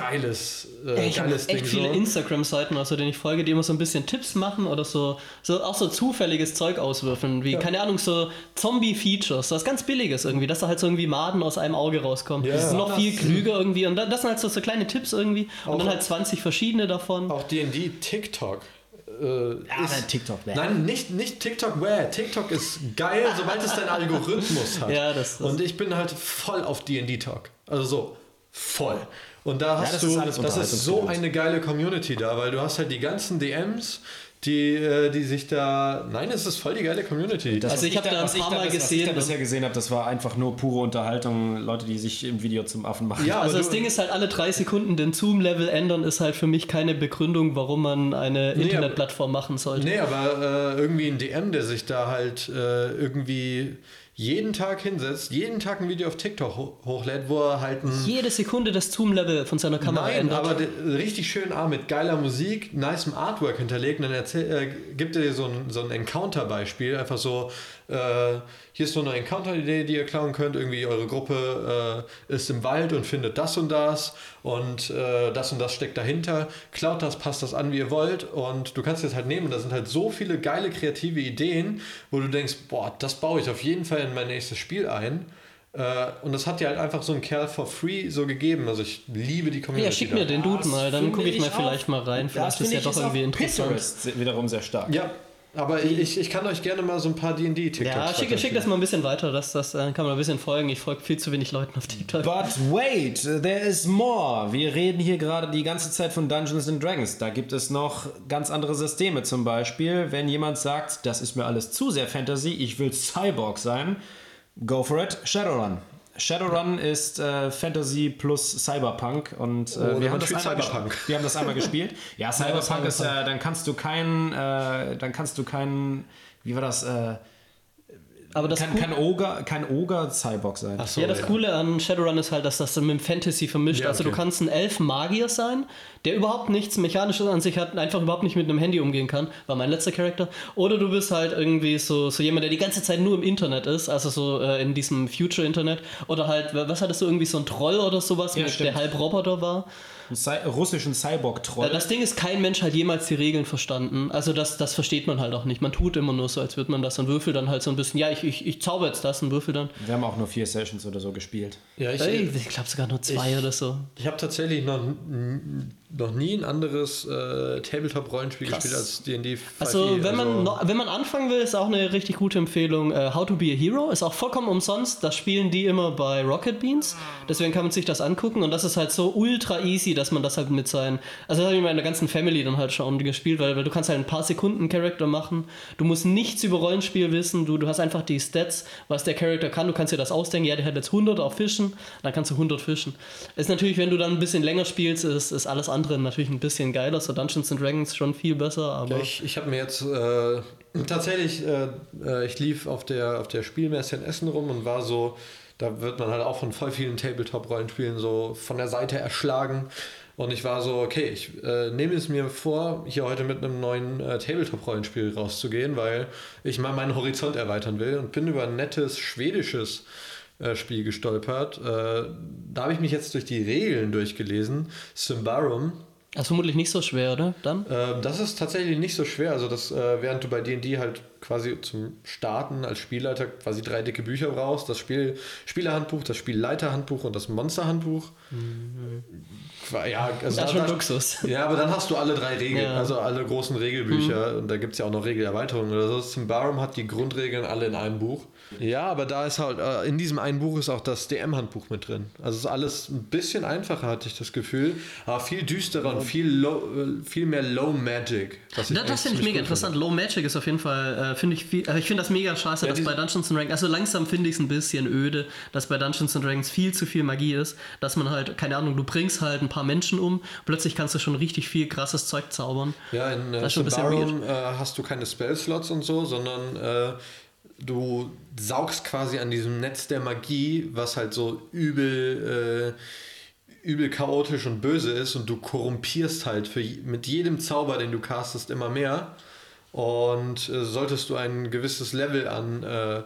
geiles, äh, Ich habe geiles echt viele so. Instagram-Seiten, also denen ich folge, die immer so ein bisschen Tipps machen oder so, so auch so zufälliges Zeug auswürfeln, wie, keine Ahnung, so Zombie-Features, was ganz Billiges irgendwie, dass da halt so irgendwie Maden aus einem Auge rauskommen. Ja. Das ist noch viel klüger irgendwie und da- das sind halt so, so kleine Tipps irgendwie und Auch- dann halt 20 verschiedene davon. Auch D&D TikTok. Äh, ist, TikTok, bäh. Nein, nicht, nicht TikTok, wäh. TikTok ist geil, sobald es deinen Algorithmus hat. Ja, das- das- Und ich bin halt voll auf D&D Talk. Also so, voll. Und da hast das du, ist alles das ist so eine geile Community da, weil du hast halt die ganzen DMs, die, äh, die sich da, nein, es ist voll die geile Community. Das, Also ich hab da ein paar da Mal bis- Was ich gesehen da bisher gesehen habe, das war einfach nur pure Unterhaltung. Leute, die sich im Video zum Affen machen. Ja, Also das Ding ist halt, alle drei Sekunden den Zoom-Level ändern, ist halt für mich keine Begründung, warum man eine aber- Internetplattform machen sollte. Nee, aber äh, irgendwie ein DM, der sich da halt äh, irgendwie jeden Tag hinsetzt, jeden Tag ein Video auf TikTok ho hochlädt, wo er halt ein Jede Sekunde das Zoom-Level von seiner Kamera Nein, ändert. aber richtig schön ah, mit geiler Musik, nicem Artwork hinterlegt. Und dann äh, gibt er dir so ein, so ein Encounter-Beispiel. Einfach so, äh, hier ist so eine Encounter-Idee, die ihr klauen könnt. Irgendwie eure Gruppe äh, ist im Wald und findet das und das. Und äh, das und das steckt dahinter. Klaut das, passt das an, wie ihr wollt. Und du kannst es halt nehmen. Und da sind halt so viele geile kreative Ideen, wo du denkst, boah, das baue ich auf jeden Fall in mein nächstes Spiel ein. Äh, und das hat dir halt einfach so ein Kerl for free so gegeben. Also ich liebe die Community. Ja, schick da. mir den Dude Das mal, dann gucke ich ich mal vielleicht mal rein. Vielleicht Das ist ja doch irgendwie interessant. Pinterest wiederum sehr stark. Ja, aber ich, ich kann euch gerne mal so ein paar D&D-TikToks Ja, schick, schick das mal ein bisschen weiter, das, das äh, kann man ein bisschen folgen. Ich folge viel zu wenig Leuten auf TikTok. But wait, there is more. Wir reden hier gerade die ganze Zeit von Dungeons and Dragons. Da gibt es noch ganz andere Systeme. Zum Beispiel, wenn jemand sagt, das ist mir alles zu sehr Fantasy, ich will Cyborg sein, go for it, Shadowrun. Shadowrun ist äh, Fantasy plus Cyberpunk und äh, Oh, wir, haben das einmal Cyberpunk. gespielt. wir haben das einmal gespielt. Ja, Cyberpunk ist, äh, dann kannst du keinen, äh, dann kannst du keinen, wie war das, äh, Aber das, kann, Cool- kann Ogre, kein Ogre Cyborg sein. Ach so, ja, das Coole an Shadowrun ist halt, dass das dann mit dem Fantasy vermischt. Ja, Also du okay. kannst ein Elf-Magier sein, der überhaupt nichts Mechanisches an sich hat, einfach überhaupt nicht mit einem Handy umgehen kann, war mein letzter Charakter. Oder du bist halt irgendwie so, so jemand, der die ganze Zeit nur im Internet ist, also so äh, in diesem Future-Internet. Oder halt, was hattest du, irgendwie so ein Troll oder sowas, Ja, mit, der halb Roboter war. Cy russischen Cyborg-Troll. Das Ding ist, kein Mensch hat jemals die Regeln verstanden. Also das, das versteht man halt auch nicht. Man tut immer nur so, als würde man das und würfelt dann halt so ein bisschen, ja, ich, ich, ich zauber jetzt das und würfel dann. Wir haben auch nur vier Sessions oder so gespielt. Ja, ich, Ey, ich glaube sogar nur zwei ich- oder so. ich habe tatsächlich noch, noch nie ein anderes äh, Tabletop-Rollenspiel gespielt als D&D 5e. Also wenn man, Also- noch, wenn man anfangen will, ist auch eine richtig gute Empfehlung. Äh, How to be a Hero ist auch vollkommen umsonst. Das spielen die immer bei Rocket Beans. Deswegen kann man sich das angucken. Und das ist halt so ultra easy, dass man das halt mit seinen... Also das habe ich mit meiner ganzen Family dann halt schon gespielt, weil, weil du kannst halt ein paar Sekunden Charakter machen. Du musst nichts über Rollenspiel wissen. Du, du hast einfach die Stats, was der Charakter kann. Du kannst dir das ausdenken. Ja, der hat jetzt 100 auf Fischen. Dann kannst du 100 fischen. Ist natürlich, wenn du dann ein bisschen länger spielst, ist, ist alles andere natürlich ein bisschen geiler. So Dungeons and Dragons schon viel besser, aber... Ja, ich ich habe mir jetzt äh, tatsächlich, äh, äh, ich lief auf der, auf der Spielmesse in Essen rum und war so, da wird man halt auch von voll vielen Tabletop-Rollenspielen so von der Seite erschlagen. Und ich war so, okay, ich äh, nehme es mir vor, hier heute mit einem neuen äh, Tabletop-Rollenspiel rauszugehen, weil ich mal meinen Horizont erweitern will und bin über ein nettes schwedisches Spiel gestolpert. Äh, da habe ich mich jetzt durch die Regeln durchgelesen. Symbarum. Das ist vermutlich nicht so schwer, oder? Dann? Äh, das ist tatsächlich nicht so schwer. Also, das, äh, während du bei DD halt quasi zum Starten als Spielleiter quasi drei dicke Bücher brauchst: das Spiel Spielerhandbuch, das Spielleiterhandbuch und das Monsterhandbuch. Qua- Ja, also Das ist da- schon da- Luxus. Ja, aber dann hast du alle drei Regeln, Ja. also alle großen Regelbücher und da gibt es ja auch noch Regelerweiterungen oder so. Symbarum hat die Grundregeln alle in einem Buch. Ja, aber da ist halt, äh, in diesem einen Buch ist auch das DM-Handbuch mit drin. Also ist alles ein bisschen einfacher, hatte ich das Gefühl, aber viel düsterer und viel, low, äh, viel mehr Low Magic. Das, das finde ich mega interessant. Low Magic ist auf jeden Fall, äh, finde ich, viel, also ich finde das mega scheiße, Ja, dass bei Dungeons Dragons, also langsam finde ich es ein bisschen öde, dass bei Dungeons Dragons viel zu viel Magie ist, dass man halt, keine Ahnung, du bringst halt ein paar Menschen um, plötzlich kannst du schon richtig viel krasses Zeug zaubern. Ja, in äh, Das ist schon ein bisschen Symbarum äh, hast du keine Spell-Slots und so, sondern äh, du saugst quasi an diesem Netz der Magie, was halt so übel, äh, übel chaotisch und böse ist und du korrumpierst halt für, mit jedem Zauber, den du castest, immer mehr. Und äh, solltest du ein gewisses Level an, äh,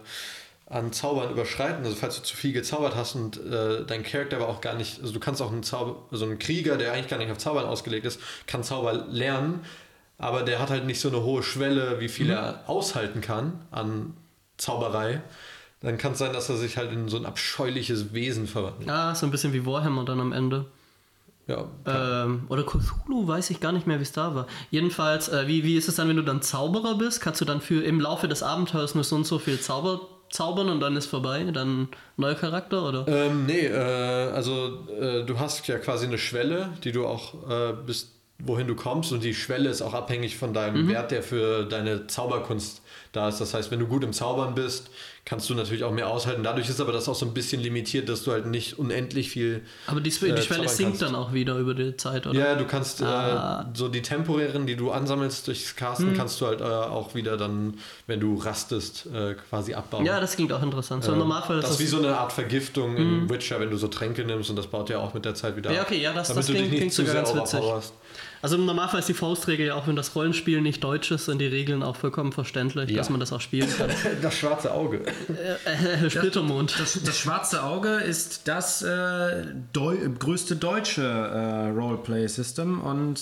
an Zaubern überschreiten, also falls du zu viel gezaubert hast und äh, dein Charakter aber auch gar nicht, also du kannst auch einen Zauber, so einen Krieger, der eigentlich gar nicht auf Zaubern ausgelegt ist, kann Zauber lernen, aber der hat halt nicht so eine hohe Schwelle, wie viel er aushalten kann an Zauberei. Dann kann es sein, dass er sich halt in so ein abscheuliches Wesen verwandelt. Ah, so ein bisschen wie Warhammer dann am Ende. Ja, Ähm, oder Cthulhu, weiß ich gar nicht mehr, wie es da war. Jedenfalls, äh, wie, wie ist es dann, wenn du dann Zauberer bist? Kannst du dann für im Laufe des Abenteuers nur so und so viel Zauber zaubern und dann ist vorbei? Dann neuer Charakter, oder? Ähm, nee, äh, also äh, du hast ja quasi eine Schwelle, die du auch äh, bis wohin du kommst und die Schwelle ist auch abhängig von deinem Wert, der für deine Zauberkunst da ist. Das heißt, wenn du gut im Zaubern bist, kannst du natürlich auch mehr aushalten. Dadurch ist aber das auch so ein bisschen limitiert, dass du halt nicht unendlich viel Aber die, die äh, Schwelle zaubern sinkt dann auch wieder über die Zeit, oder? Ja, du kannst Ah. äh, so die temporären, die du ansammelst durchs Casten, Hm. kannst du halt äh, auch wieder dann, wenn du rastest, äh, quasi abbauen. Ja, das klingt auch interessant. So im Äh, Normalfall das ist wie so eine Art Vergiftung in Witcher, wenn du so Tränke nimmst und das baut ja auch mit der Zeit wieder Ja, ab. okay, ja, das- damit das du dich klingt- nicht klingt zu sogar sehr ganz witzig. Also im Normalfall ist die Faustregel ja auch, wenn das Rollenspiel nicht deutsch ist, sind die Regeln auch vollkommen verständlich, Ja. dass man das auch spielen kann. Das schwarze Auge. äh, Splittermond. Das, das schwarze Auge ist das äh, deu größte deutsche äh, Roleplay-System und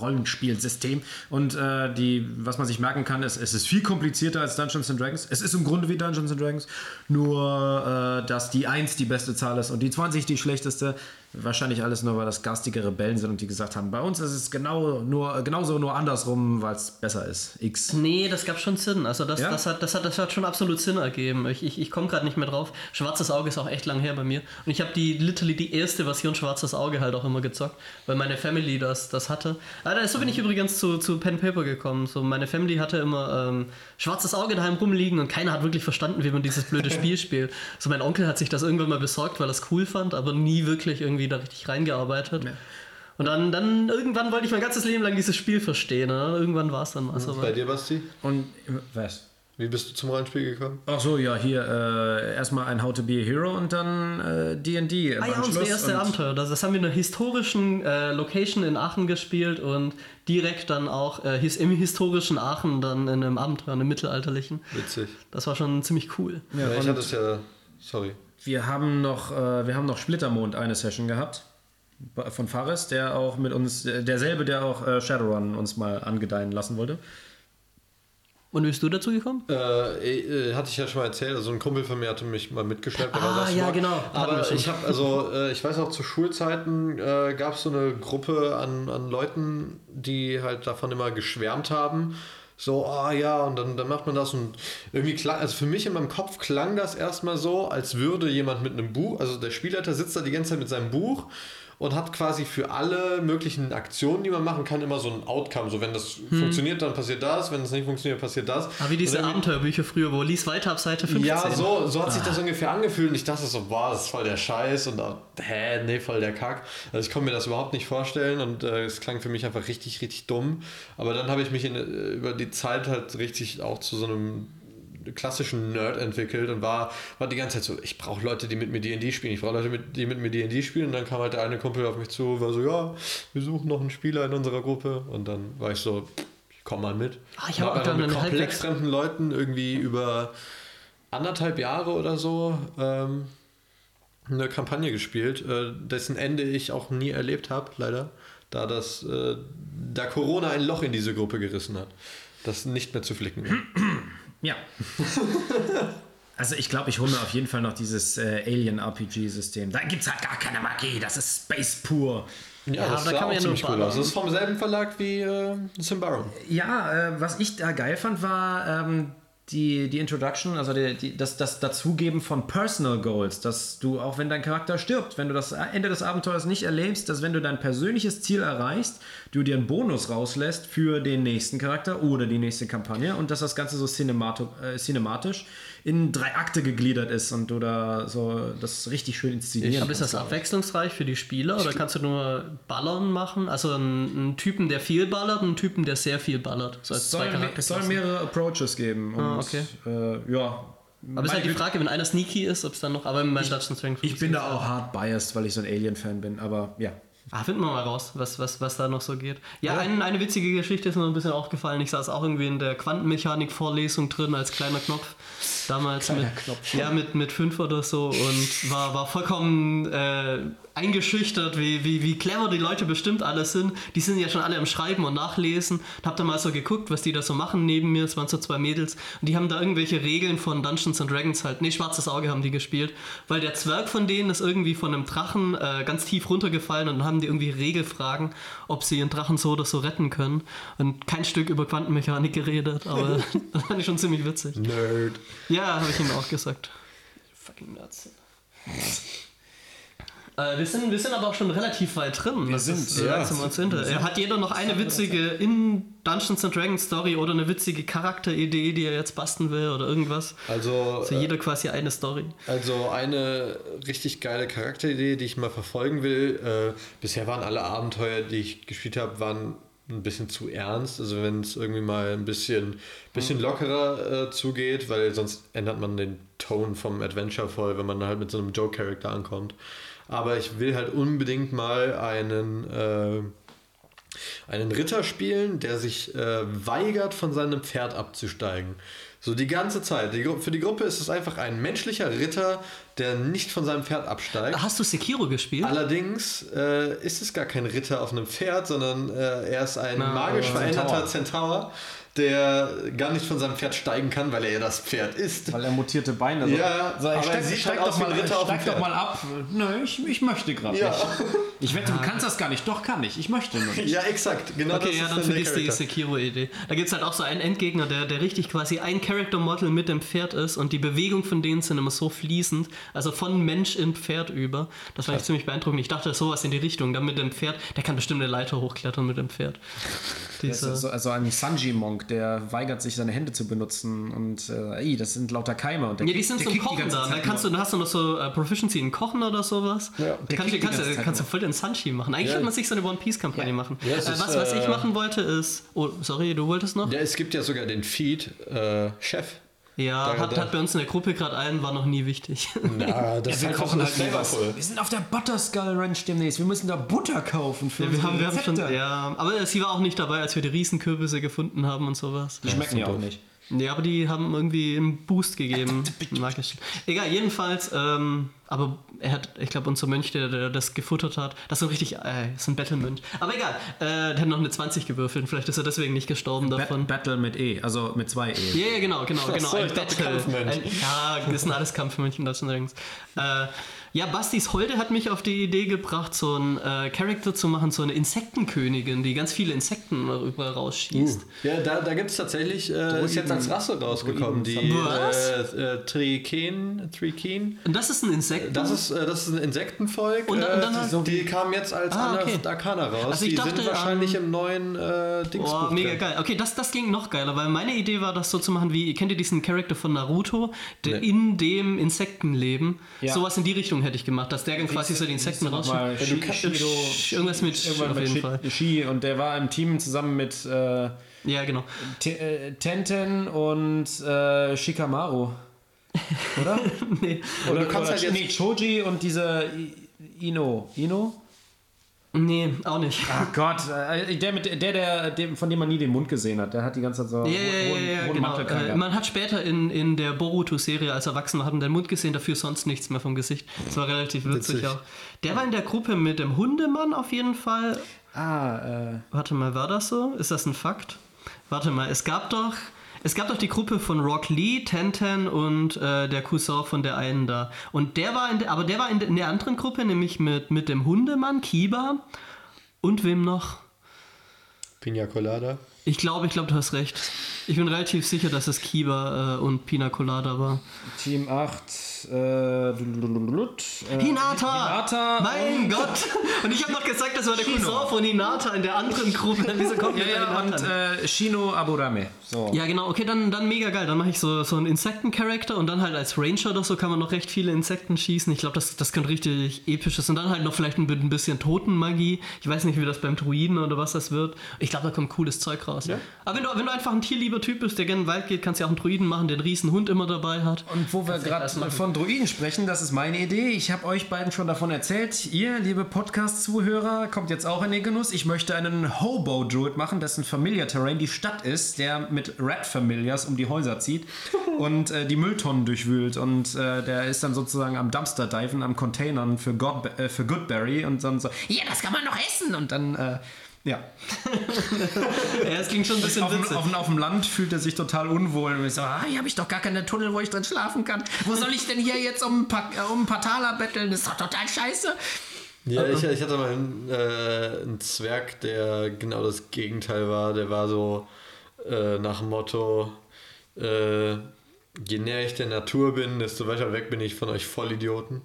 Rollenspielsystem. Und äh, die, was man sich merken kann, ist, es ist viel komplizierter als Dungeons and Dragons. Es ist im Grunde wie Dungeons and Dragons, nur äh, dass die 1 die beste Zahl ist und die 20 die schlechteste. Wahrscheinlich alles nur, weil das garstige Rebellen sind und die gesagt haben, bei uns ist es genau nur, genauso nur andersrum, weil es besser ist. X. Nee, das gab schon Sinn. Also das, Ja? das, hat, das, hat, das hat schon absolut Sinn ergeben. Ich, ich, ich komme gerade nicht mehr drauf. Schwarzes Auge ist auch echt lang her bei mir. Und ich habe die literally die erste Version Schwarzes Auge halt auch immer gezockt, weil meine Family das, das hatte. Ah, da- so bin ich übrigens zu, zu Pen Paper gekommen. So, meine Family hatte immer ähm, Schwarzes Auge daheim rumliegen und keiner hat wirklich verstanden, wie man dieses blöde Spiel spielt. So mein Onkel hat sich das irgendwann mal besorgt, weil er es cool fand, aber nie wirklich irgendwie da richtig reingearbeitet. Und dann, dann irgendwann wollte ich mein ganzes Leben lang dieses Spiel verstehen. Ne? Irgendwann war es dann mal so. Bei dir, Basti? Und was? Wie bist du zum Rollenspiel gekommen? Ach so, ja, hier äh, erstmal ein How to be a Hero und dann äh, D&D im Ah ja, unsere Anschluss. erste Abenteuer. Das, das haben wir in einer historischen äh, Location in Aachen gespielt und direkt dann auch äh, im historischen Aachen dann in einem Abenteuer, in einem mittelalterlichen. Witzig. Das war schon ziemlich cool. Ja, ich und- hatte es ja. Sorry. Wir haben noch, äh, wir haben noch Splittermond eine Session gehabt von Fares, der auch mit uns, äh, derselbe, der auch äh, Shadowrun uns mal angedeihen lassen wollte. Und wie bist du dazu gekommen? Äh, äh, hatte ich ja schon mal erzählt, also ein Kumpel von mir hatte mich mal mitgeschleppt. Ah, war ja, Sassenburg. genau. Aber ich habe, also, äh, ich weiß auch, zu Schulzeiten äh, gab es so eine Gruppe an, an Leuten, die halt davon immer geschwärmt haben. So, ah ja, und dann, dann macht man das und irgendwie klang, also für mich in meinem Kopf klang das erstmal so, als würde jemand mit einem Buch, also der Spielleiter sitzt da die ganze Zeit mit seinem Buch und hat quasi für alle möglichen Aktionen, die man machen kann, immer so ein Outcome. So, wenn das funktioniert, dann passiert das, wenn es nicht funktioniert, passiert das. Ah, wie diese Abenteuerbücher früher, wo lies weiter ab Seite 15. ja, so, so hat sich das ungefähr angefühlt und ich dachte so, boah, das ist voll der Scheiß und äh, hä, nee, voll der Kack. Also ich konnte mir das überhaupt nicht vorstellen und äh, es klang für mich einfach richtig, richtig dumm. Aber dann habe ich mich in, äh, über die Zeit halt richtig auch zu so einem klassischen Nerd entwickelt und war, war die ganze Zeit so, ich brauche Leute, die mit mir D&D spielen, ich brauche Leute, mit, die mit mir D&D spielen und dann kam halt der eine Kumpel auf mich zu, war so, ja, wir suchen noch einen Spieler in unserer Gruppe und dann war ich so, ich komm mal mit. Ah, ich Und hab auch hab einfach dann mit halbwegs- fremden Leuten irgendwie über anderthalb Jahre oder so ähm, eine Kampagne gespielt, äh, dessen Ende ich auch nie erlebt habe, leider, da das, äh, da Corona ein Loch in diese Gruppe gerissen hat, das nicht mehr zu flicken. Ja. Also ich glaube, ich hole mir auf jeden Fall noch dieses äh, Alien-RPG-System. Da gibt es halt gar keine Magie, das ist Space pur. Ja, aber das da sah kann man auch ja ziemlich nur cool aus. Das ist vom selben Verlag wie äh, Symbaroum. Ja, äh, was ich da geil fand, war ähm, die, die Introduction, also die, die, das, das Dazugeben von Personal Goals, dass du, auch wenn dein Charakter stirbt, wenn du das Ende des Abenteuers nicht erlebst, dass wenn du dein persönliches Ziel erreichst, du dir einen Bonus rauslässt für den nächsten Charakter oder die nächste Kampagne und dass das Ganze so cinemato, äh, cinematisch in drei Akte gegliedert ist und du da so das richtig schön inszenieren Aber ist das abwechslungsreich für die Spieler oder kannst du nur Ballern machen? Also einen, Typen, der viel ballert und einen Typen, der sehr viel ballert. So Es soll, es soll mehrere Approaches geben. Und, Ah, okay. Äh, ja. Aber ist halt die Frage, wenn einer sneaky ist, ob es dann noch. Aber mein Dungeons Dragons Ich bin da auch hart biased, weil ich so ein Alien-Fan bin, aber ja. Ah, finden wir mal raus, was, was, was da noch so geht. Ja, Ein, eine witzige Geschichte ist mir ein bisschen aufgefallen. Ich saß auch irgendwie in der Quantenmechanik-Vorlesung drin als kleiner Knopf. Damals mit, ja, mit, mit fünf oder so und war, war vollkommen äh, eingeschüchtert, wie, wie, wie clever die Leute bestimmt alle sind. Die sind ja schon alle am Schreiben und Nachlesen. Und hab da mal so geguckt, was die da so machen neben mir. Es waren so zwei Mädels und die haben da irgendwelche Regeln von Dungeons and Dragons halt. Nee, schwarzes Auge haben die gespielt, weil der Zwerg von denen ist irgendwie von einem Drachen äh, ganz tief runtergefallen und dann haben die irgendwie Regelfragen, ob sie ihren Drachen so oder so retten können. Und kein Stück über Quantenmechanik geredet, aber das fand ich schon ziemlich witzig. Nerd. Ja, habe ich ihm auch gesagt. Fucking Nerds. Äh, wir, sind, wir sind aber auch schon relativ weit drin. Wir sind, ja. ja. langsam uns hinter. Äh, Hat jeder noch eine witzige in Dungeons and Dragons Story oder eine witzige Charakteridee, die er jetzt basteln will oder irgendwas? Also, Also jeder quasi eine Story. Also eine richtig geile Charakteridee, die ich mal verfolgen will. Äh, bisher waren alle Abenteuer, die ich gespielt habe, waren ein bisschen zu ernst. Also wenn es irgendwie mal ein bisschen, bisschen lockerer äh, zugeht, weil sonst ändert man den Ton vom Adventure voll, wenn man halt mit so einem Joe-Charakter ankommt. Aber ich will halt unbedingt mal einen, äh, einen Ritter spielen, der sich äh, weigert, von seinem Pferd abzusteigen. So die ganze Zeit. Die, für die Gruppe ist es einfach ein menschlicher Ritter, der nicht von seinem Pferd absteigt. Hast du Sekiro gespielt? Allerdings äh, ist es gar kein Ritter auf einem Pferd, sondern äh, er ist ein Na, magisch äh, veränderter Zentaur, der gar nicht von seinem Pferd steigen kann, weil er ja das Pferd ist. Weil er mutierte Beine so. Ja, so, aber steig, er steig halt doch mal, steig doch mal ab. Nö, ich, ich möchte gerade Ja. nicht. Ich wette, du kannst das gar nicht. Doch, kann ich. Ich möchte nur nicht. Ja, exakt. Genau Okay, das ja, ist dann vergiss die. Sekiro-Idee. Da gibt es halt auch so einen Endgegner, der, der richtig quasi ein Character-Model mit dem Pferd ist und die Bewegung von denen sind immer so fließend, also von Mensch in Pferd über. Das fand ich ziemlich beeindruckend. Ich dachte, sowas in die Richtung. Dann mit dem Pferd, der kann bestimmt eine Leiter hochklettern mit dem Pferd. Das Diese, ist so, also ein Sanji-Monk, der weigert sich, seine Hände zu benutzen. Und äh, ey, das sind lauter Keime. Und der ja, die sind zum Kochen da. Da kannst du, da hast du noch so äh, Proficiency in Kochen oder sowas. der Ja, kannst, die kannst, du, Zeit kannst du voll den Sanchi machen. Eigentlich Ja. könnte man sich so eine One Piece-Kampagne Ja. machen. Ja, äh, ist, was, was ich äh, machen wollte ist. Oh, sorry, du wolltest noch? Ja, es gibt ja sogar den Feed äh, Chef. Ja, Da- hat, da- hat bei uns in der Gruppe gerade einen, war noch nie wichtig. Na, das Wir kochen halt flavorful. Wir sind auf der Butterskull Ranch demnächst. Wir müssen da Butter kaufen für Ja, wir haben, wir haben schon, ja, aber sie war auch nicht dabei, als wir die Riesenkürbisse gefunden haben und sowas. Die schmecken ja auch nicht. Ja, aber die haben irgendwie einen Boost gegeben. Magisch. Egal, jedenfalls, ähm, aber er hat, ich glaube, unser Mönch, der, der das gefuttert hat, das ist so richtig, äh, ist ein Battle-Mönch. Aber egal, äh, der hat noch eine 20 gewürfelt, vielleicht ist er deswegen nicht gestorben davon. Bat Battle mit E, also mit zwei E. Ja, ja, genau, genau, genau. so, ein ich Battle. Ein, ja, das sind alles Kampfmönchen, das sind übrigens. Äh, ja, Bastis Holde hat mich auf die Idee gebracht, so einen äh, Charakter zu machen, so eine Insektenkönigin, die ganz viele Insekten überall rausschießt. Ja, da, da gibt es tatsächlich, äh, ist jetzt als Rasse rausgekommen, die Was? äh, äh, Triken, Triken. Und das ist ein Insekt. Das ist, äh, das ist ein Insektenvolk. Und dann- und dann äh, halt- die, die kamen jetzt als Ah, okay. Arcana raus. Also ich die dachte, sind wahrscheinlich ähm, im neuen äh, Dingsbuch. Oh, mega geil. Okay, das, das ging noch geiler, weil meine Idee war, das so zu machen wie, kennt ihr diesen Charakter von Naruto, der Nee. in dem Insektenleben? Ja. Sowas in die Richtung hätte ich gemacht, dass der dann quasi so die Insekten. Shi- Shiro, Irgendwas mit irgendwann auf mit jeden Fall. Shi und der war im Team zusammen mit äh, Ja, genau. Äh, Tenten und äh, Shikamaru. Oder? Nee. Oder, du kannst oder halt jetzt- nee, Choji und dieser Ino. Ino? Nee, auch nicht. Ach Gott, äh, der, mit, der, der, dem, von dem man nie den Mund gesehen hat, der hat die ganze Zeit so Ja, ja, ja, genau. Äh, man hat später in, in der Boruto-Serie als Erwachsener hat man den Mund gesehen, dafür sonst nichts mehr vom Gesicht. Das war relativ witzig, Witzig. auch. Der war in der Gruppe mit dem Hundemann auf jeden Fall. Ah, äh, Warte mal, war das so? Ist das ein Fakt? Warte mal, es gab doch. Es gab doch die Gruppe von Rock Lee, Tenten und äh, der Cousin von der einen da. Und der war in der, aber der war in der, in der anderen Gruppe, nämlich mit, mit dem Hundemann, Kiba und wem noch? Pina Colada. Ich glaube, ich glaube, du hast recht. Ich bin relativ sicher, dass es Kiba äh, und Pina Colada war. Team 8, äh, äh, Hinata! Hinata Mein Gott! Und ich habe noch gesagt, das war der Shino. Cousin von Hinata in der anderen Gruppe. Wieso kommt Ja, ja, und äh, Shino Aburame. So. Ja, genau, okay, dann, dann mega geil. Dann mache ich so, so einen Insekten-Charakter und dann halt als Ranger oder so kann man noch recht viele Insekten schießen. Ich glaube, das, das könnte richtig episches. Und dann halt noch vielleicht ein ein bisschen Totenmagie. Ich weiß nicht, wie das beim Druiden oder was das wird. Ich glaube, da kommt cooles Zeug raus. Aber wenn du, wenn du einfach ein tierlieber Typ bist, der gerne in den Wald geht, kannst du ja auch einen Druiden machen, der einen riesen Hund immer dabei hat. Und wo wir gerade von Druiden sprechen, das ist meine Idee. Ich habe euch beiden schon davon erzählt. Ihr, liebe Podcast-Zuhörer, kommt jetzt auch in den Genuss. Ich möchte einen Hobo-Druid machen, dessen Familiar Terrain die Stadt ist, der mit Red Familiars um die Häuser zieht und äh, die Mülltonnen durchwühlt. Und äh, der ist dann sozusagen am Dumpster-Diven, am Containern für, God, äh, für Goodberry und dann so, ja, das kann man noch essen. Und dann, äh, ja. Ja, es klingt schon ein bisschen Auf auf, dem- auf dem Land fühlt er sich total unwohl. Und ich so, ah, hier habe ich doch gar keine Tunnel, wo ich drin schlafen kann. Wo soll ich denn hier jetzt um ein paar, äh, um ein paar Taler betteln? Das ist doch total scheiße. Ja, ich, ich hatte mal einen, äh, einen Zwerg, der genau das Gegenteil war. Der war so äh, nach dem Motto, äh, je näher ich der Natur bin, desto weiter weg bin ich von euch Vollidioten.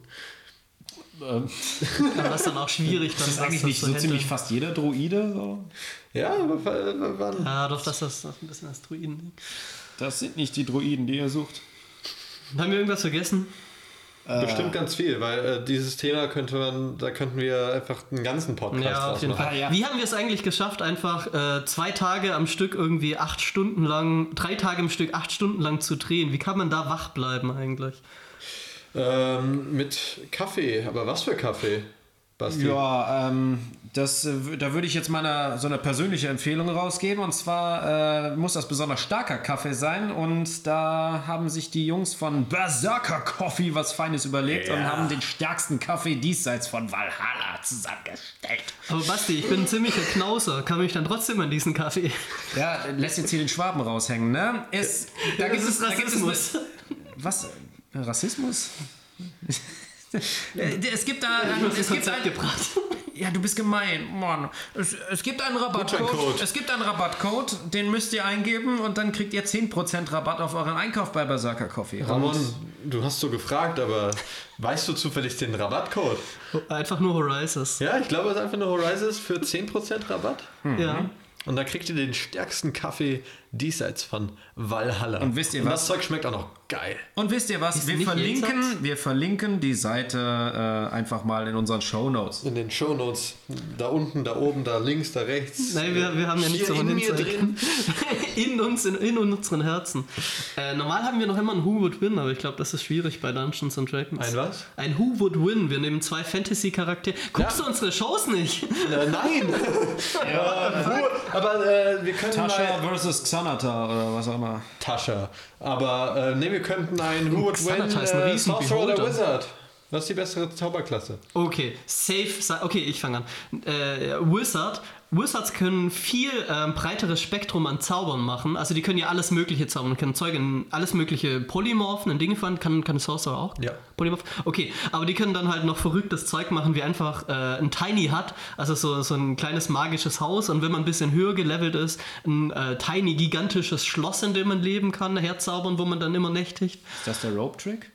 Aber das ist dann auch schwierig, dann Das ist eigentlich das nicht so handeln. ziemlich fast jeder Druide. So. Ja, aber wa- wa- wann? Ja, doch, das ist ein bisschen das Druiden. Das sind nicht die Druiden, die ihr sucht. Haben wir irgendwas vergessen? Bestimmt ganz viel, weil äh, dieses Thema könnte man, da könnten wir einfach einen ganzen Podcast Ja, auf jeden machen. Fall. Ah, ja. Wie haben wir es eigentlich geschafft, einfach äh, zwei Tage am Stück irgendwie acht Stunden lang, drei Tage am Stück acht Stunden lang zu drehen? Wie kann man da wach bleiben eigentlich? Ähm, mit Kaffee, aber was für Kaffee, Basti? Ja, ähm, das, äh, da würde ich jetzt mal eine, so eine persönliche Empfehlung rausgeben. Und zwar äh, muss das besonders starker Kaffee sein. Und da haben sich die Jungs von Berserker Coffee was Feines überlegt und haben den stärksten Kaffee diesseits von Valhalla zusammengestellt. Aber Basti, ich bin ein ziemlicher Knauser. Kann mich dann trotzdem an diesen Kaffee? Ja, lässt jetzt hier den Schwaben raushängen, ne? Es, da gibt es, da gibt es Rassismus. Was? Rassismus? Äh, es gibt da Ich ein, es gibt ein, gebracht. ja du bist gemein Mann es, es gibt einen Rabattcode es gibt einen Rabattcode den müsst ihr eingeben und dann kriegt ihr 10% Rabatt auf euren Einkauf bei Berserker Coffee Ramon, du hast so gefragt, aber weißt du zufällig den Rabattcode? Einfach nur Horizons. Ja, ich glaube, es ist einfach eine Horizons für 10% Rabatt. Ja. Und da kriegt ihr den stärksten Kaffee diesseits von Valhalla. Und wisst ihr Und was? das Zeug schmeckt auch noch geil. Und wisst ihr was? Ist Wir verlinken, jenseits? wir verlinken die Seite äh, einfach mal in unseren Show Notes. In den Shownotes, da unten, da oben, da links, da rechts. Nein, wir, wir haben ja nichts davon in mir hinzeigen. in uns, in, in unseren Herzen. Äh, normal haben wir noch immer ein Who Would Win, aber ich glaube, das ist schwierig bei Dungeons and Dragons. Ein was? Ein Who Would Win. Wir nehmen zwei Fantasy-Charaktere. Guckst du unsere Shows nicht? Äh, nein! ja, aber äh, wir könnten Tascha mal... versus Xanata oder was auch immer. Tascha. Aber äh, ne, wir könnten ein Who Would Win äh, riesen Sorcerer oder. Wizard. Was ist die bessere Zauberklasse? Okay, safe. sa- Okay, ich fange an. Äh, Wizard. Wizards können viel ähm, breiteres Spektrum an Zaubern machen. Also die können ja alles Mögliche zaubern. Können Zeug in alles mögliche Polymorphen in Dinge fahren. Kann, kann Sorcerer auch? Ja. Polymorph? Okay, aber die können dann halt noch verrücktes Zeug machen, wie einfach äh, ein Tiny Hut. Also so, so ein kleines magisches Haus. Und wenn man ein bisschen höher gelevelt ist, ein äh, tiny, gigantisches Schloss, in dem man leben kann, herzaubern, wo man dann immer nächtigt. Ist das der Rope-Trick?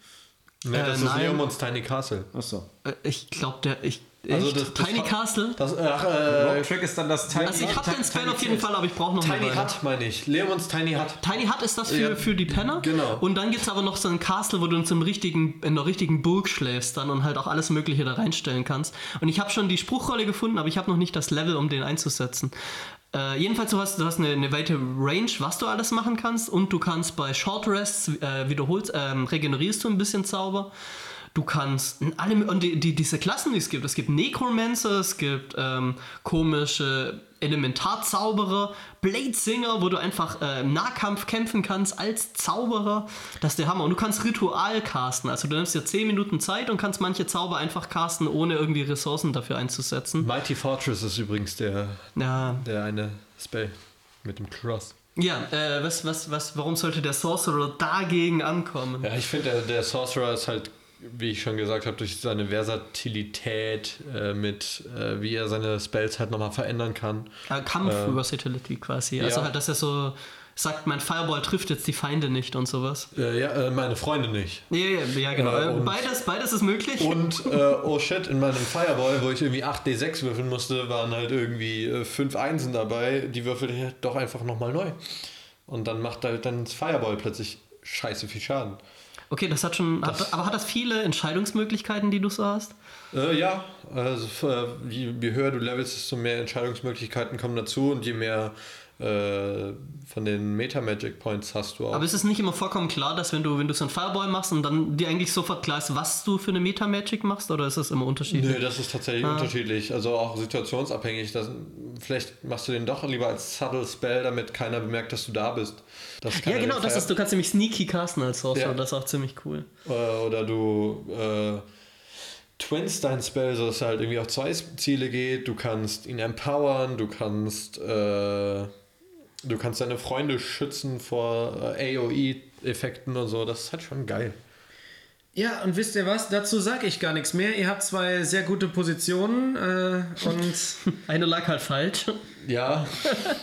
Ne, Äh, das ist nein. Leomons Tiny Castle. Achso. Äh, ich glaube, der... Ich, Also echt? das- das Tiny Castle? Das, ach, äh, Rope-Trick ist dann das Tiny Also ich habe den Spell auf jeden Fall, aber ich brauche noch Tiny. Hut meine ich. Leomons Tiny Hut. Tiny Hut ist das für, Ja, für die Penner. genau. Und dann gibt es aber noch so ein Castle, wo du in, so einem richtigen, in einer richtigen Burg schläfst dann und halt auch alles Mögliche da reinstellen kannst. Und ich habe schon die Spruchrolle gefunden, aber ich habe noch nicht das Level, um den einzusetzen. Äh, jedenfalls, du hast, du hast eine, eine weite Range, was du alles machen kannst. Und du kannst bei Short Rests äh, wiederholst, ähm, regenerierst du ein bisschen Zauber. Du kannst in allem, und die, die, diese Klassen, die es gibt, es gibt Necromancer, es gibt ähm, komische Elementarzauberer, Bladesinger, wo du einfach äh, im Nahkampf kämpfen kannst als Zauberer. Das ist der Hammer. Und du kannst Ritual casten. Also du nimmst dir 10 Minuten Zeit und kannst manche Zauber einfach casten, ohne irgendwie Ressourcen dafür einzusetzen. Mighty Fortress ist übrigens der, Ja, der eine Spell mit dem Cross. ja äh, was, was, was, warum sollte der Sorcerer dagegen ankommen? Ja, ich finde, der, der Sorcerer ist halt, wie ich schon gesagt habe, durch seine Versatilität äh, mit, äh, wie er seine Spells halt nochmal verändern kann. Äh, Kampf-Versatility quasi. Also ja. halt, dass er so sagt, mein Fireball trifft jetzt die Feinde nicht und sowas. Äh, ja, äh, meine Freunde nicht. Ja, ja, ja genau. Äh, Äh, beides, beides ist möglich. Und, äh, oh shit, in meinem Fireball, wo ich irgendwie 8d6 würfeln musste, waren halt irgendwie äh, 5 Einsen dabei. Die würfel ich doch einfach nochmal neu. Und dann macht halt dann das Fireball plötzlich scheiße viel Schaden. Okay, das hat schon. Hat, aber hat das viele Entscheidungsmöglichkeiten, die du so hast? Äh, ja, also äh, je, je höher du levelst, desto mehr Entscheidungsmöglichkeiten kommen dazu und je mehr äh, von den Meta-Magic Points hast du auch. Aber ist es nicht immer vollkommen klar, dass wenn du, wenn du so einen Fireball machst und dann dir eigentlich sofort klar ist, was du für eine Meta-Magic machst, oder ist das immer unterschiedlich? Nö, das ist tatsächlich unterschiedlich. Also auch situationsabhängig. Das, vielleicht machst du den doch lieber als Subtle Spell, damit keiner bemerkt, dass du da bist. Ja, genau, das ist, du kannst nämlich sneaky casten als Sorcerer, Ja. das ist auch ziemlich cool. Äh, oder du äh, twins dein Spell, sodass er halt irgendwie auf zwei Ziele geht. Du kannst ihn empowern, du kannst äh, du kannst deine Freunde schützen vor äh, AOE-Effekten und so. Das ist halt schon geil. Ja, und wisst ihr was? Dazu sage ich gar nichts mehr. Ihr habt zwei sehr gute Positionen äh, und Eine lag halt falsch. Ja,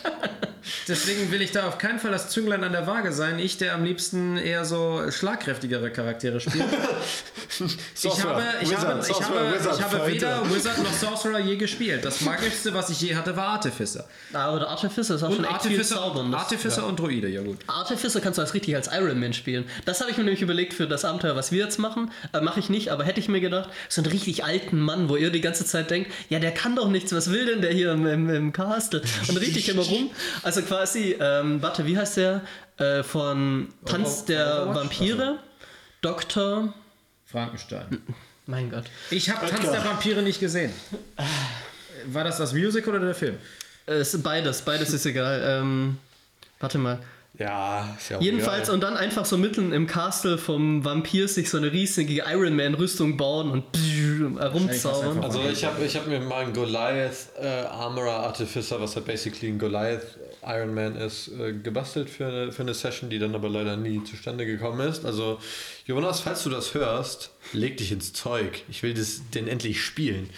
deswegen will ich da auf keinen Fall das Zünglein an der Waage sein. Ich, der am liebsten eher so schlagkräftigere Charaktere spielt. Ich habe, ich habe, ich habe, ich habe weder Wizard noch Sorcerer je gespielt. Das magischste, was ich je hatte, war Artificer. Ah, oder Artificer ist auch schon Und echt viel Artificer, Artificer und Druide, ja gut. Artificer kannst du als richtig als Iron Man spielen. Das habe ich mir nämlich überlegt für das Abenteuer, was wir jetzt machen. Äh, Mache ich nicht, aber hätte ich mir gedacht, so einen richtig alten Mann, wo ihr die ganze Zeit denkt, ja, der kann doch nichts, was will denn der hier im, im, im Castle? Und richtig immer rum. Also quasi, ähm, warte, wie heißt der? Äh, von Tanz der Overwatch? Vampire? Dr. Frankenstein. Mein Gott. Ich habe Tanz der Vampire nicht gesehen. War das das Musical oder der Film? Äh, ist beides, beides ist egal. Ähm, warte mal. ja, ist ja auch Jedenfalls egal. und dann einfach so mitten im Castle vom Vampir sich so eine riesige Iron Man Rüstung bauen und herumzaubern. einfach- Also ich habe ich hab mir mal einen Goliath äh, Armorer Artificer, was halt basically ein Goliath Iron Man ist, äh, gebastelt für eine, für eine Session, die dann aber leider nie zustande gekommen ist. Also Jonas, falls du das hörst, leg dich ins Zeug. Ich will das, den endlich spielen.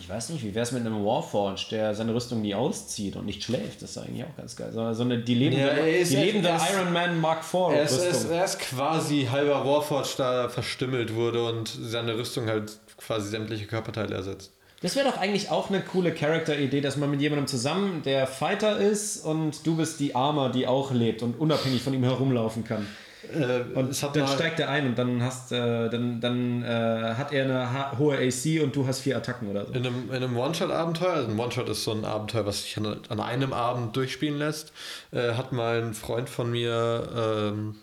Ich weiß nicht, wie wäre es mit einem Warforged, der seine Rüstung nie auszieht und nicht schläft? Das ist eigentlich auch ganz geil. So, so eine, die lebende, Ja, die echt- lebende ist- Iron Man Mark IV Er ist, er, ist, Rüstung. er ist quasi halber Warforged, da verstümmelt wurde und seine Rüstung halt quasi sämtliche Körperteile ersetzt. Das wäre doch eigentlich auch eine coole Charakter-Idee, dass man mit jemandem zusammen der Fighter ist und du bist die Armor, die auch lebt und unabhängig von ihm herumlaufen kann. Äh, Und dann steigt er ein und dann hast äh, dann, dann äh, hat er eine hohe AC und du hast vier Attacken oder so. In einem, in einem One-Shot-Abenteuer, also ein One-Shot ist so ein Abenteuer, was sich an, an einem Abend durchspielen lässt, äh, hat mal ein Freund von mir ähm,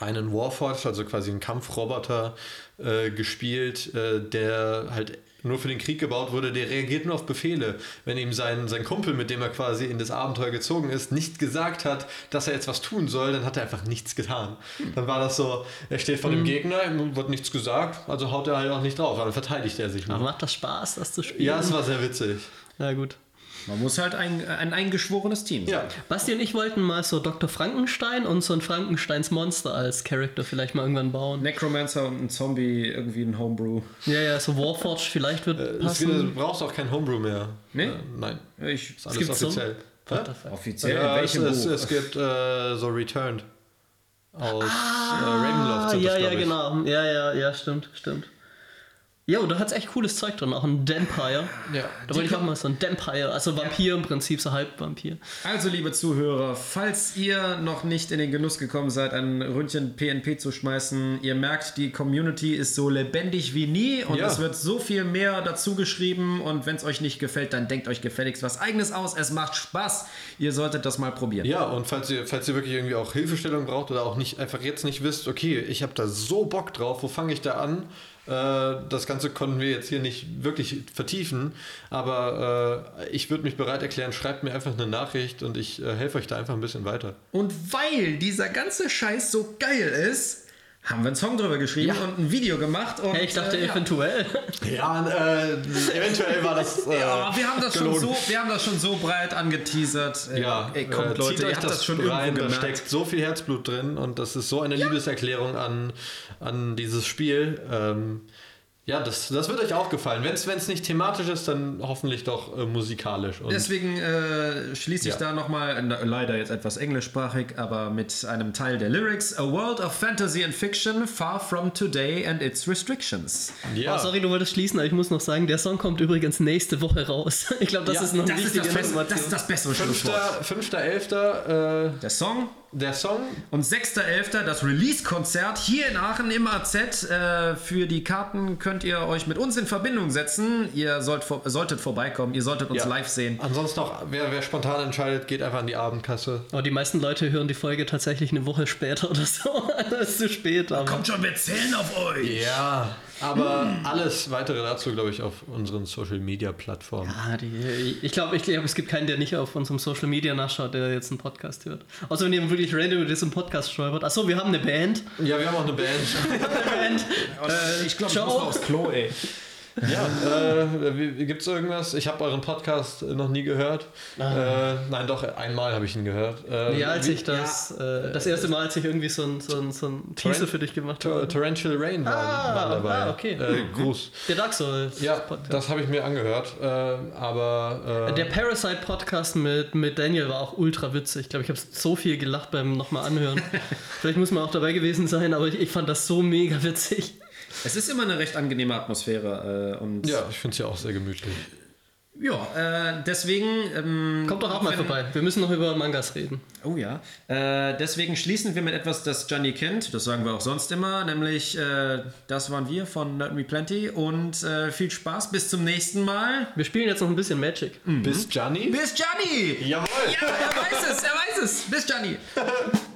einen Warforged, also quasi einen Kampfroboter, äh, gespielt, äh, der halt nur für den Krieg gebaut wurde, der reagiert nur auf Befehle. Wenn ihm sein, sein Kumpel, mit dem er quasi in das Abenteuer gezogen ist, nicht gesagt hat, dass er jetzt was tun soll, dann hat er einfach nichts getan. Dann war das so, er steht vor dem Gegner, ihm wird nichts gesagt, also haut er halt auch nicht drauf, dann verteidigt er sich nur. Aber macht das Spaß, das zu spielen? Ja, es war sehr witzig. Na gut. Man muss halt ein, ein eingeschworenes Team sein. Ja, Basti und ich wollten mal so Dr. Frankenstein und so ein Frankensteins Monster als Charakter vielleicht mal irgendwann bauen. Necromancer und ein Zombie, irgendwie ein Homebrew. Ja, ja, so Warforged vielleicht wird es ist wieder, du passen. brauchst auch kein Homebrew mehr. Nee? Äh, nein, Ich, ist alles gibt's so? offiziell. Offiziell, Ja, in es, welchem es, Buch? es gibt äh, so Returned aus äh, Ravenloft. Ah, sind ja, das, ja, genau. Ja, ja, ja, stimmt, stimmt. Ja, und da hat es echt cooles Zeug drin, auch ein Dampire. Ja. Da wollte ich auch mal so ein Dampire, also Vampir im Prinzip, so Halbvampir. Also, liebe Zuhörer, falls ihr noch nicht in den Genuss gekommen seid, ein Ründchen PNP zu schmeißen, ihr merkt, die Community ist so lebendig wie nie und Ja. es wird so viel mehr dazu geschrieben und wenn es euch nicht gefällt, dann denkt euch gefälligst was eigenes aus. Es macht Spaß. Ihr solltet das mal probieren. Ja, und falls ihr, falls ihr wirklich irgendwie auch Hilfestellung braucht oder auch nicht einfach jetzt nicht wisst, okay, ich habe da so Bock drauf, wo fange ich da an? Äh, das Ganze konnten wir jetzt hier nicht wirklich vertiefen, aber äh, ich würde mich bereit erklären, schreibt mir einfach eine Nachricht und ich äh, helfe euch da einfach ein bisschen weiter. Und weil dieser ganze Scheiß so geil ist, haben wir einen Song drüber geschrieben und ein Video gemacht. Und, Hey, ich dachte äh, ja. eventuell. Ja, äh, eventuell war das. Äh, Ja, wir haben, das schon gelogen. so, wir haben das schon so breit angeteasert. Äh, Ja, ey, kommt äh, Leute, zieht ihr euch habt das, schon rein, irgendwo da gemerkt. steckt so viel Herzblut drin und das ist so eine Liebeserklärung an, an dieses Spiel. Ähm, ja, das, das wird euch auch gefallen. Wenn es nicht thematisch ist, dann hoffentlich doch äh, musikalisch. Und Deswegen äh, schließe ich Ja. da nochmal, leider jetzt etwas englischsprachig, aber mit einem Teil der Lyrics. A world of fantasy and fiction, far from today and its restrictions. ja, Oh, sorry, du wolltest schließen, aber ich muss noch sagen, der Song kommt übrigens nächste Woche raus. Ich glaube, das Ja, ist noch Das ist das, Best, Information. das ist das bessere Schlusswort. 5.11. Äh, Der Song der Song. und 6.11. das Release-Konzert hier in Aachen im AZ. Äh, für die Karten könnt ihr euch mit uns in Verbindung setzen. Ihr sollt, vor- solltet vorbeikommen, ihr solltet uns Ja. live sehen. Ansonsten auch, wer, wer spontan entscheidet, geht einfach an die Abendkasse. Aber die meisten Leute hören die Folge tatsächlich eine Woche später oder so. das ist zu spät. Aber Kommt schon, wir zählen auf euch. Ja, aber alles weitere dazu, glaube ich, auf unseren Social Media Plattformen. Ah, die, ich glaube, ich glaub, es gibt keinen, der nicht auf unserem Social Media nachschaut, der jetzt einen Podcast hört. Außer wenn jemand wirklich random über diesen Podcast stolpert. Achso, wir haben eine Band. Ja, wir haben auch eine Band. Eine Band. Äh, ich glaube, ich muss aufs Klo, ey. Ja, äh, gibt es irgendwas? Ich habe euren Podcast noch nie gehört. Äh, nein, doch, einmal habe ich ihn gehört. Äh, Ja, als wie- ich das, äh, das erste Mal, als ich irgendwie so ein, so ein, so ein Teaser für dich gemacht habe. Torrential Rain waren, Ah, waren dabei. ah, okay. Äh, Gruß. Der Dark Souls Ja, Podcast. das habe ich mir angehört. Äh, aber äh, Der Parasite Podcast mit, mit Daniel war auch ultra witzig. Ich glaube, ich habe so viel gelacht beim nochmal anhören. Vielleicht muss man auch dabei gewesen sein, aber ich, ich fand das so mega witzig. Es ist immer eine recht angenehme Atmosphäre. Äh, und ja, ich finde es ja auch sehr gemütlich. Ja, äh, deswegen. Ähm, Kommt doch auch mal wenn- vorbei. Wir müssen noch über Mangas reden. Oh ja. Äh, deswegen schließen wir mit etwas, das Gianni kennt. Das sagen wir auch sonst immer. Nämlich, äh, das waren wir von Nerd Me Plenty. Und äh, viel Spaß. Bis zum nächsten Mal. Wir spielen jetzt noch ein bisschen Magic. Bis Gianni? Bis Gianni! Jawohl! Ja, er weiß es, er weiß es. Bis Gianni.